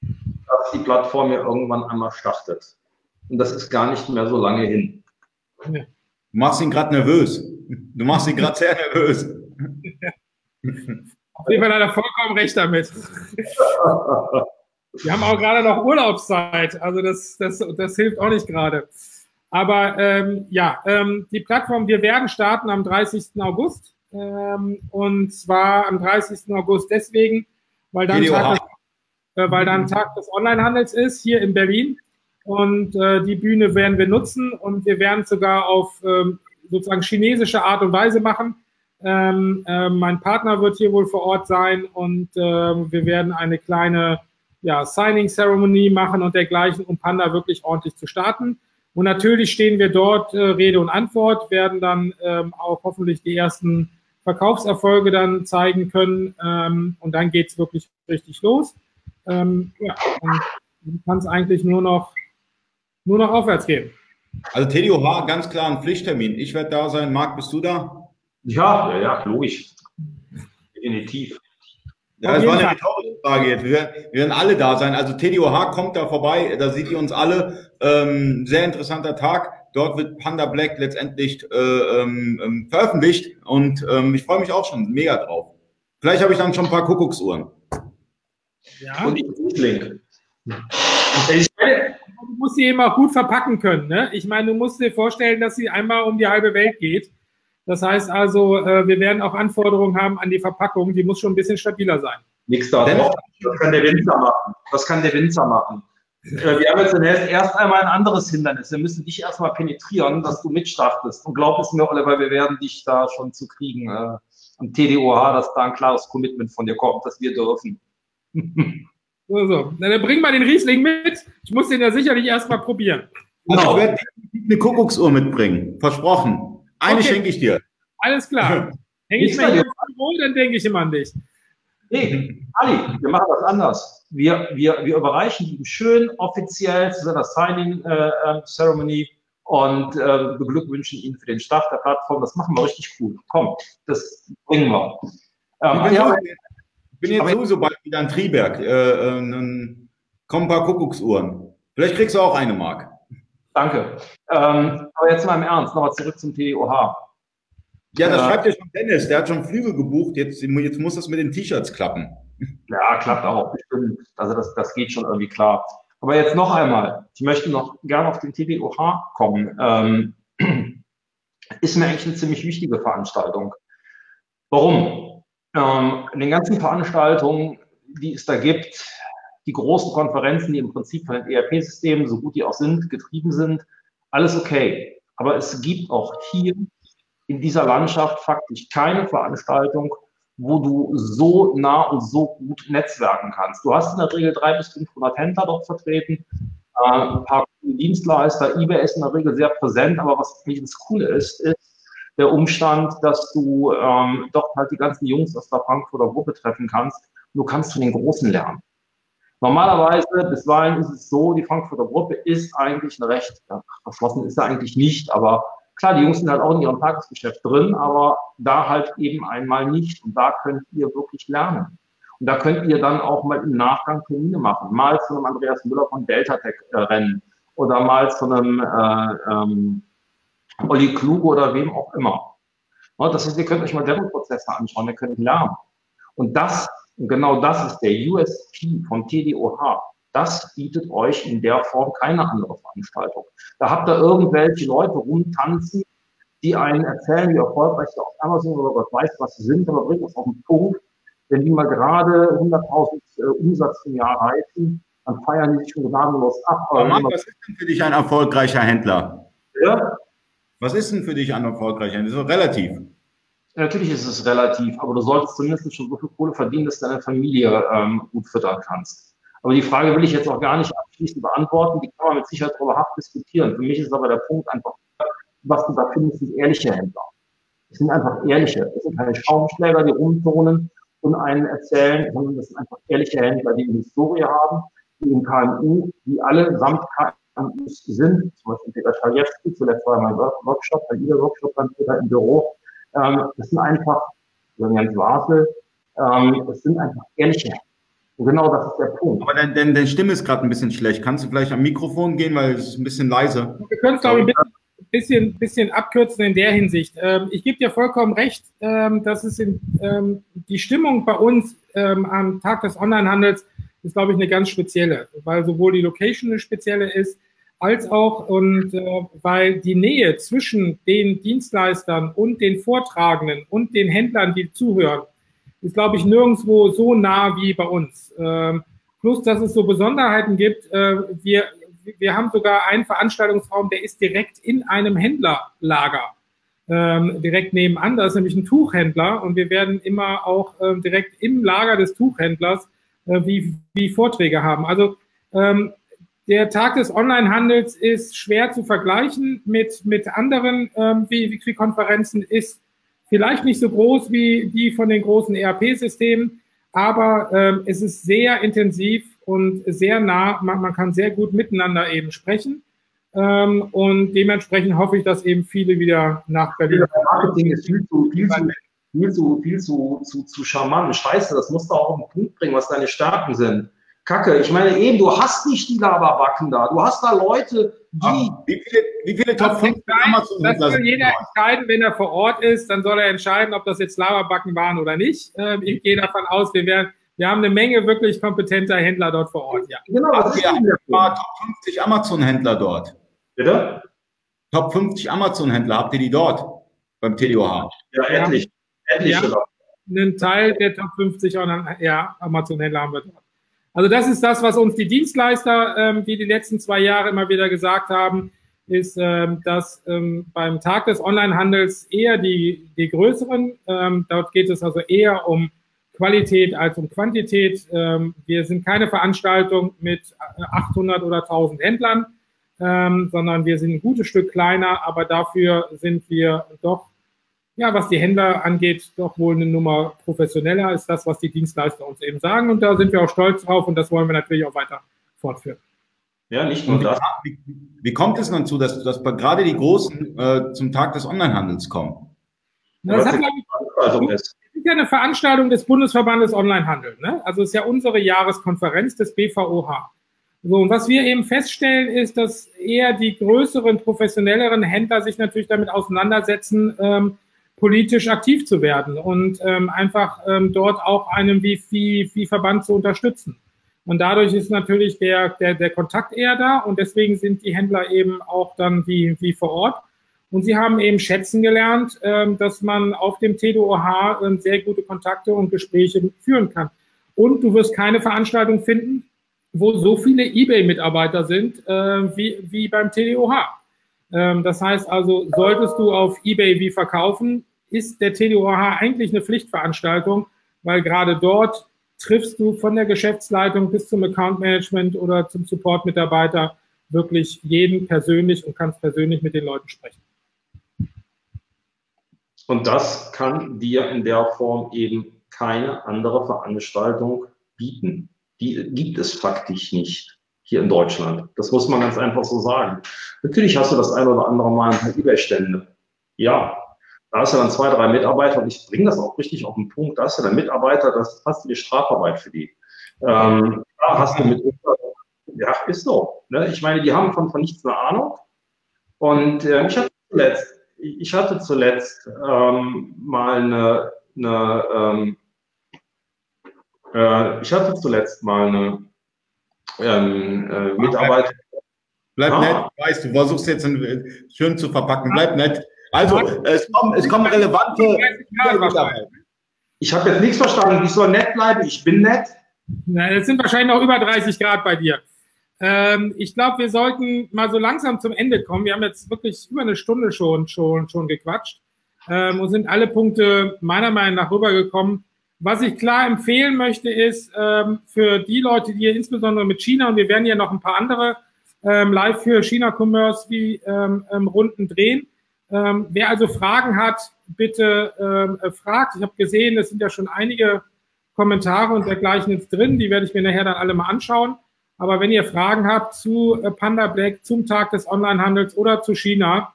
dass die Plattform ja irgendwann einmal startet. Und das ist gar nicht mehr so lange hin. Du machst ihn gerade nervös. Du machst ihn gerade sehr nervös. Auf jeden Fall hat er vollkommen recht damit. Wir haben auch gerade noch Urlaubszeit, also das, das, das hilft auch nicht gerade. Aber ähm, ja, ähm, die Plattform, wir werden starten am 30. August. Ähm, und zwar am 30. August deswegen, weil dann, Tag des, äh, weil dann Tag des Onlinehandels ist hier in Berlin. Und äh, die Bühne werden wir nutzen und wir werden sogar auf ähm, sozusagen chinesische Art und Weise machen. Ähm, äh, mein Partner wird hier wohl vor Ort sein und äh, wir werden eine kleine ja, Signing-Ceremony machen und dergleichen, um Panda wirklich ordentlich zu starten. Und natürlich stehen wir dort äh, Rede und Antwort, werden dann ähm, auch hoffentlich die ersten Verkaufserfolge dann zeigen können. Ähm, und dann geht's wirklich richtig los. Ähm, ja, dann kann es eigentlich nur noch, nur noch aufwärts gehen. Also TDOH, ganz klar ein Pflichttermin. Ich werde da sein. Marc, bist du da? Ja, ja, ja, logisch. Definitiv. Ja, das war eine rhetorische Frage jetzt. Wir werden, wir werden alle da sein. Also TDOH kommt da vorbei, da seht ihr uns alle. Ähm, sehr interessanter Tag. Dort wird Panda Black letztendlich äh, ähm, ähm veröffentlicht und ähm, ich freue mich auch schon mega drauf. Vielleicht habe ich dann schon ein paar Kuckucksuhren. Ja. Und ich Link. Ich meine, du musst sie eben auch gut verpacken können. Ne? Ich meine, du musst dir vorstellen, dass sie einmal um die halbe Welt geht. Das heißt also, äh, wir werden auch Anforderungen haben an die Verpackung. Die muss schon ein bisschen stabiler sein. Nichts da drauf. Das kann der Winzer machen. Das kann der Winzer machen. Äh, wir haben jetzt zunächst erst einmal ein anderes Hindernis. Wir müssen dich erstmal penetrieren, dass du mitstartest. Und glaub es mir, Oliver, wir werden dich da schon zu kriegen. Äh, am TDOH, dass da ein klares Commitment von dir kommt, dass wir dürfen. So, so. Na, dann bring mal den Riesling mit. Ich muss den ja sicherlich erstmal probieren. Also genau. ich werde eine Kuckucksuhr mitbringen. Versprochen. Eine okay. schenke ich dir. Alles klar. Hänge ich mir hier Roll, dann denke ich immer an dich. Nee, Ali, wir machen das anders. Wir, wir, wir überreichen ihm schön offiziell zu seiner Signing-Ceremony äh, und äh, beglückwünschen ihn für den Start der Plattform. Das machen wir richtig cool. Komm, das bringen wir. Ähm, ich bin jetzt sowieso bald wieder in Triberg. Äh, äh, dann kommen ein paar Kuckucksuhren. Vielleicht kriegst du auch eine, Mark. Danke. Ähm, aber jetzt mal im Ernst, nochmal zurück zum TOH. Ja, das äh, schreibt ja schon Dennis. Der hat schon Flüge gebucht. Jetzt, jetzt muss das mit den T-Shirts klappen. Ja, klappt auch bestimmt. Also das, das geht schon irgendwie klar. Aber jetzt noch einmal. Ich möchte noch gerne auf den TDOH kommen. Ähm, ist mir eigentlich eine ziemlich wichtige Veranstaltung. Warum? ähm, in den ganzen Veranstaltungen, die es da gibt, die großen Konferenzen, die im Prinzip von den ERP-Systemen, so gut die auch sind, getrieben sind, alles okay. Aber es gibt auch hier in dieser Landschaft faktisch keine Veranstaltung, wo du so nah und so gut netzwerken kannst. Du hast in der Regel drei bis 500 Händler dort vertreten, äh, ein paar Dienstleister, eBay ist in der Regel sehr präsent, aber was nicht das Coole ist, ist, der Umstand, dass du ähm, doch halt die ganzen Jungs aus der Frankfurter Gruppe treffen kannst. Du kannst von den Großen lernen. Normalerweise, bisweilen ist es so, die Frankfurter Gruppe ist eigentlich ein Recht, ja, verschlossen ist er eigentlich nicht, aber klar, die Jungs sind halt auch in ihrem Tagesgeschäft drin, aber da halt eben einmal nicht. Und da könnt ihr wirklich lernen. Und da könnt ihr dann auch mal im Nachgang Termine machen. Mal zu einem Andreas Müller von Delta Tech äh, Rennen oder mal zu einem äh, ähm, Olli Kluge oder wem auch immer. Das heißt, ihr könnt euch mal Demo-Prozesse anschauen, ihr könnt lernen. Und das, genau das ist der USP vom TDOH. Das bietet euch in der Form keine andere Veranstaltung. Da habt ihr irgendwelche Leute rumtanzen, die einen erzählen, wie erfolgreich sie auf Amazon oder Gott weiß, was sie sind, aber bringt das auf den Punkt. Wenn die mal gerade 100.000 äh, Umsatz im Jahr reißen, dann feiern die sich schon gnadenlos ab. Aber Mann, was ist denn für dich ein erfolgreicher Händler? Ja, was ist denn für dich ein erfolgreicher? Das ist doch relativ. Natürlich ist es relativ, aber du solltest zumindest schon so viel Kohle verdienen, dass deine Familie ähm, gut füttern kannst. Aber die Frage will ich jetzt auch gar nicht abschließend beantworten. Die kann man mit Sicherheit darüber hart diskutieren. Für mich ist aber der Punkt einfach, was du da findest, sind ehrliche Händler. Es sind einfach ehrliche. Es sind keine Schaumschläger, die rumturnen und einen erzählen, sondern das sind einfach ehrliche Händler, die eine Historie haben, die im KMU, die alle samt sind, zum Beispiel Peter Schaliewski, zuletzt war mein Workshop, bei jeder Workshop dann Peter im Büro. Ähm, das sind einfach, oder Jens Wasel, ähm, das sind einfach ehrliche. Und genau das ist der Punkt. Aber deine, deine, deine Stimme ist gerade ein bisschen schlecht. Kannst du vielleicht am Mikrofon gehen, weil es ist ein bisschen leise. Wir können es, glaube ich, ein bisschen, bisschen, bisschen abkürzen in der Hinsicht. Ähm, ich gebe dir vollkommen recht, ähm, dass es in, ähm, die Stimmung bei uns ähm, am Tag des Onlinehandels ist, glaube ich, eine ganz spezielle, weil sowohl die Location eine spezielle ist, als auch und äh, weil die Nähe zwischen den Dienstleistern und den Vortragenden und den Händlern, die zuhören, ist, glaube ich, nirgendwo so nah wie bei uns. Ähm, plus, dass es so Besonderheiten gibt. Äh, wir, wir haben sogar einen Veranstaltungsraum, der ist direkt in einem Händlerlager. Ähm, direkt nebenan, da ist nämlich ein Tuchhändler und wir werden immer auch ähm, direkt im Lager des Tuchhändlers äh, wie, wie Vorträge haben. Also ähm, der Tag des Onlinehandels ist schwer zu vergleichen mit, mit anderen ähm, wie, wie Konferenzen, ist vielleicht nicht so groß wie die von den großen ERP-Systemen, aber ähm, es ist sehr intensiv und sehr nah. Man, man kann sehr gut miteinander eben sprechen. Ähm, und dementsprechend hoffe ich, dass eben viele wieder nach Berlin. Marketing ist viel zu, viel zu viel zu, viel zu, zu, zu charmant. Scheiße, das musst du auch auf den Punkt bringen, was deine Stärken sind. Kacke. Ich meine eben, du hast nicht die Laberbacken da. Du hast da Leute, die. Ach, wie viele, wie viele Top 5 Das soll jeder entscheiden, wenn er vor Ort ist, dann soll er entscheiden, ob das jetzt Laberbacken waren oder nicht. Ähm, ich gehe davon aus, wir werden, wir haben eine Menge wirklich kompetenter Händler dort vor Ort, ja. Genau, das ist ja Top 50 Amazon-Händler dort. Bitte? Top 50 Amazon-Händler, habt ihr die dort beim TDOH? Ja, endlich. Endlich. Ja, einen Teil der Top 50 ja, Amazon-Händler haben wir dort. Also das ist das, was uns die Dienstleister, ähm, wie die letzten zwei Jahre immer wieder gesagt haben, ist, ähm, dass ähm, beim Tag des Onlinehandels eher die, die größeren, ähm, dort geht es also eher um Qualität als um Quantität. Ähm, wir sind keine Veranstaltung mit 800 oder 1000 Händlern, ähm, sondern wir sind ein gutes Stück kleiner, aber dafür sind wir doch ja, was die Händler angeht, doch wohl eine Nummer professioneller ist das, was die Dienstleister uns eben sagen. Und da sind wir auch stolz drauf und das wollen wir natürlich auch weiter fortführen. Ja, nicht nur das. Wie, wie, kommt es dann zu, dass, dass gerade die Großen äh, zum Tag des Onlinehandels kommen? Na, das, hat, also das ist ja eine Veranstaltung des Bundesverbandes Onlinehandel. Ne? Also es ist ja unsere Jahreskonferenz des BVOH. So, und was wir eben feststellen, ist, dass eher die größeren, professionelleren Händler sich natürlich damit auseinandersetzen, ähm, politisch aktiv zu werden und ähm, einfach ähm, dort auch einen wie, wie, wie Verband zu unterstützen. Und dadurch ist natürlich der, der, der Kontakt eher da und deswegen sind die Händler eben auch dann wie, wie vor Ort. Und sie haben eben schätzen gelernt, ähm, dass man auf dem TDOH ähm, sehr gute Kontakte und Gespräche führen kann. Und du wirst keine Veranstaltung finden, wo so viele eBay-Mitarbeiter sind äh, wie, wie beim TDOH. Ähm, das heißt also, solltest du auf eBay wie verkaufen, ist der TDOH eigentlich eine Pflichtveranstaltung, weil gerade dort triffst du von der Geschäftsleitung bis zum Account Management oder zum Support-Mitarbeiter wirklich jeden persönlich und kannst persönlich mit den Leuten sprechen. Und das kann dir in der Form eben keine andere Veranstaltung bieten. Die gibt es faktisch nicht hier in Deutschland. Das muss man ganz einfach so sagen. Natürlich hast du das ein oder andere Mal ein paar Ebay-Stände. Ja, da hast du dann zwei, drei Mitarbeiter und ich bringe das auch richtig auf den Punkt. Da hast du dann Mitarbeiter, das ist fast wie Strafarbeit für die. Ähm, da hast du mit, ja, ist so. Ne? Ich meine, die haben von, von nichts eine Ahnung. Und äh, ich hatte zuletzt, ich hatte zuletzt ähm, mal eine, eine ähm, äh, ich hatte zuletzt mal eine ähm, äh, Mitarbeiter. Bleib ah. nett, weißt du, versuchst jetzt schön zu verpacken. Bleib nett. Also, es kommen, es kommen relevante Ich habe jetzt nichts verstanden. Ich soll nett bleiben. Ich bin nett. Na, es sind wahrscheinlich noch über 30 Grad bei dir. Ähm, ich glaube, wir sollten mal so langsam zum Ende kommen. Wir haben jetzt wirklich über eine Stunde schon, schon, schon gequatscht ähm, und sind alle Punkte meiner Meinung nach rübergekommen. Was ich klar empfehlen möchte, ist ähm, für die Leute, die hier insbesondere mit China, und wir werden ja noch ein paar andere ähm, live für China-Commerce wie ähm, ähm, Runden drehen. Ähm, wer also Fragen hat, bitte ähm, äh, fragt. Ich habe gesehen, es sind ja schon einige Kommentare und dergleichen jetzt drin. Die werde ich mir nachher dann alle mal anschauen. Aber wenn ihr Fragen habt zu äh, Panda Black, zum Tag des Onlinehandels oder zu China,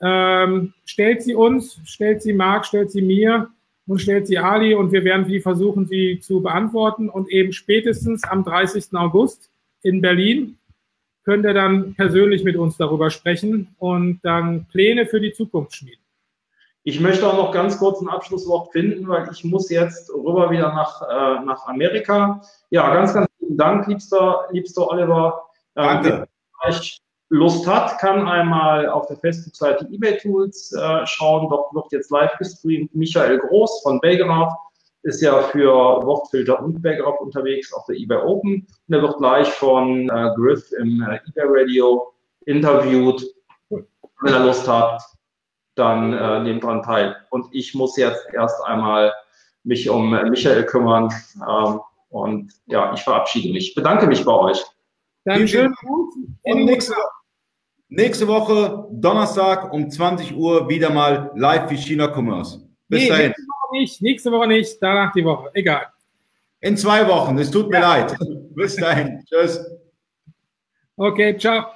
ähm, stellt sie uns, stellt sie Marc, stellt sie mir und stellt sie Ali und wir werden die versuchen, sie zu beantworten. Und eben spätestens am 30. August in Berlin könnt ihr dann persönlich mit uns darüber sprechen und dann Pläne für die Zukunft schmieden. Ich möchte auch noch ganz kurz ein Abschlusswort finden, weil ich muss jetzt rüber wieder nach, äh, nach Amerika. Ja, ganz, ganz vielen Dank, liebster, liebster Oliver. Ähm, Danke. Ich Lust hat, kann einmal auf der Facebook-Seite eBay Tools äh, schauen. Dort wird jetzt live gestreamt. Michael Groß von Belgraf ist ja für Wortfilter und Belgraf unterwegs auf der eBay Open. Und er wird gleich von äh, Griff im äh, eBay Radio interviewt. Wenn er Lust hat, dann äh, nehmt dran teil. Und ich muss jetzt erst einmal mich um äh, Michael kümmern. Ähm, und ja, ich verabschiede mich. Ich bedanke mich bei euch. Gruß. Und nächste, Nächste Woche, Donnerstag um 20 Uhr, wieder mal live wie China Commerce. Bis nee, dahin. Nächste Woche nicht, nächste Woche nicht, danach die Woche. Egal. In zwei Wochen, es tut mir ja. leid. Bis dahin. Tschüss. Okay, ciao.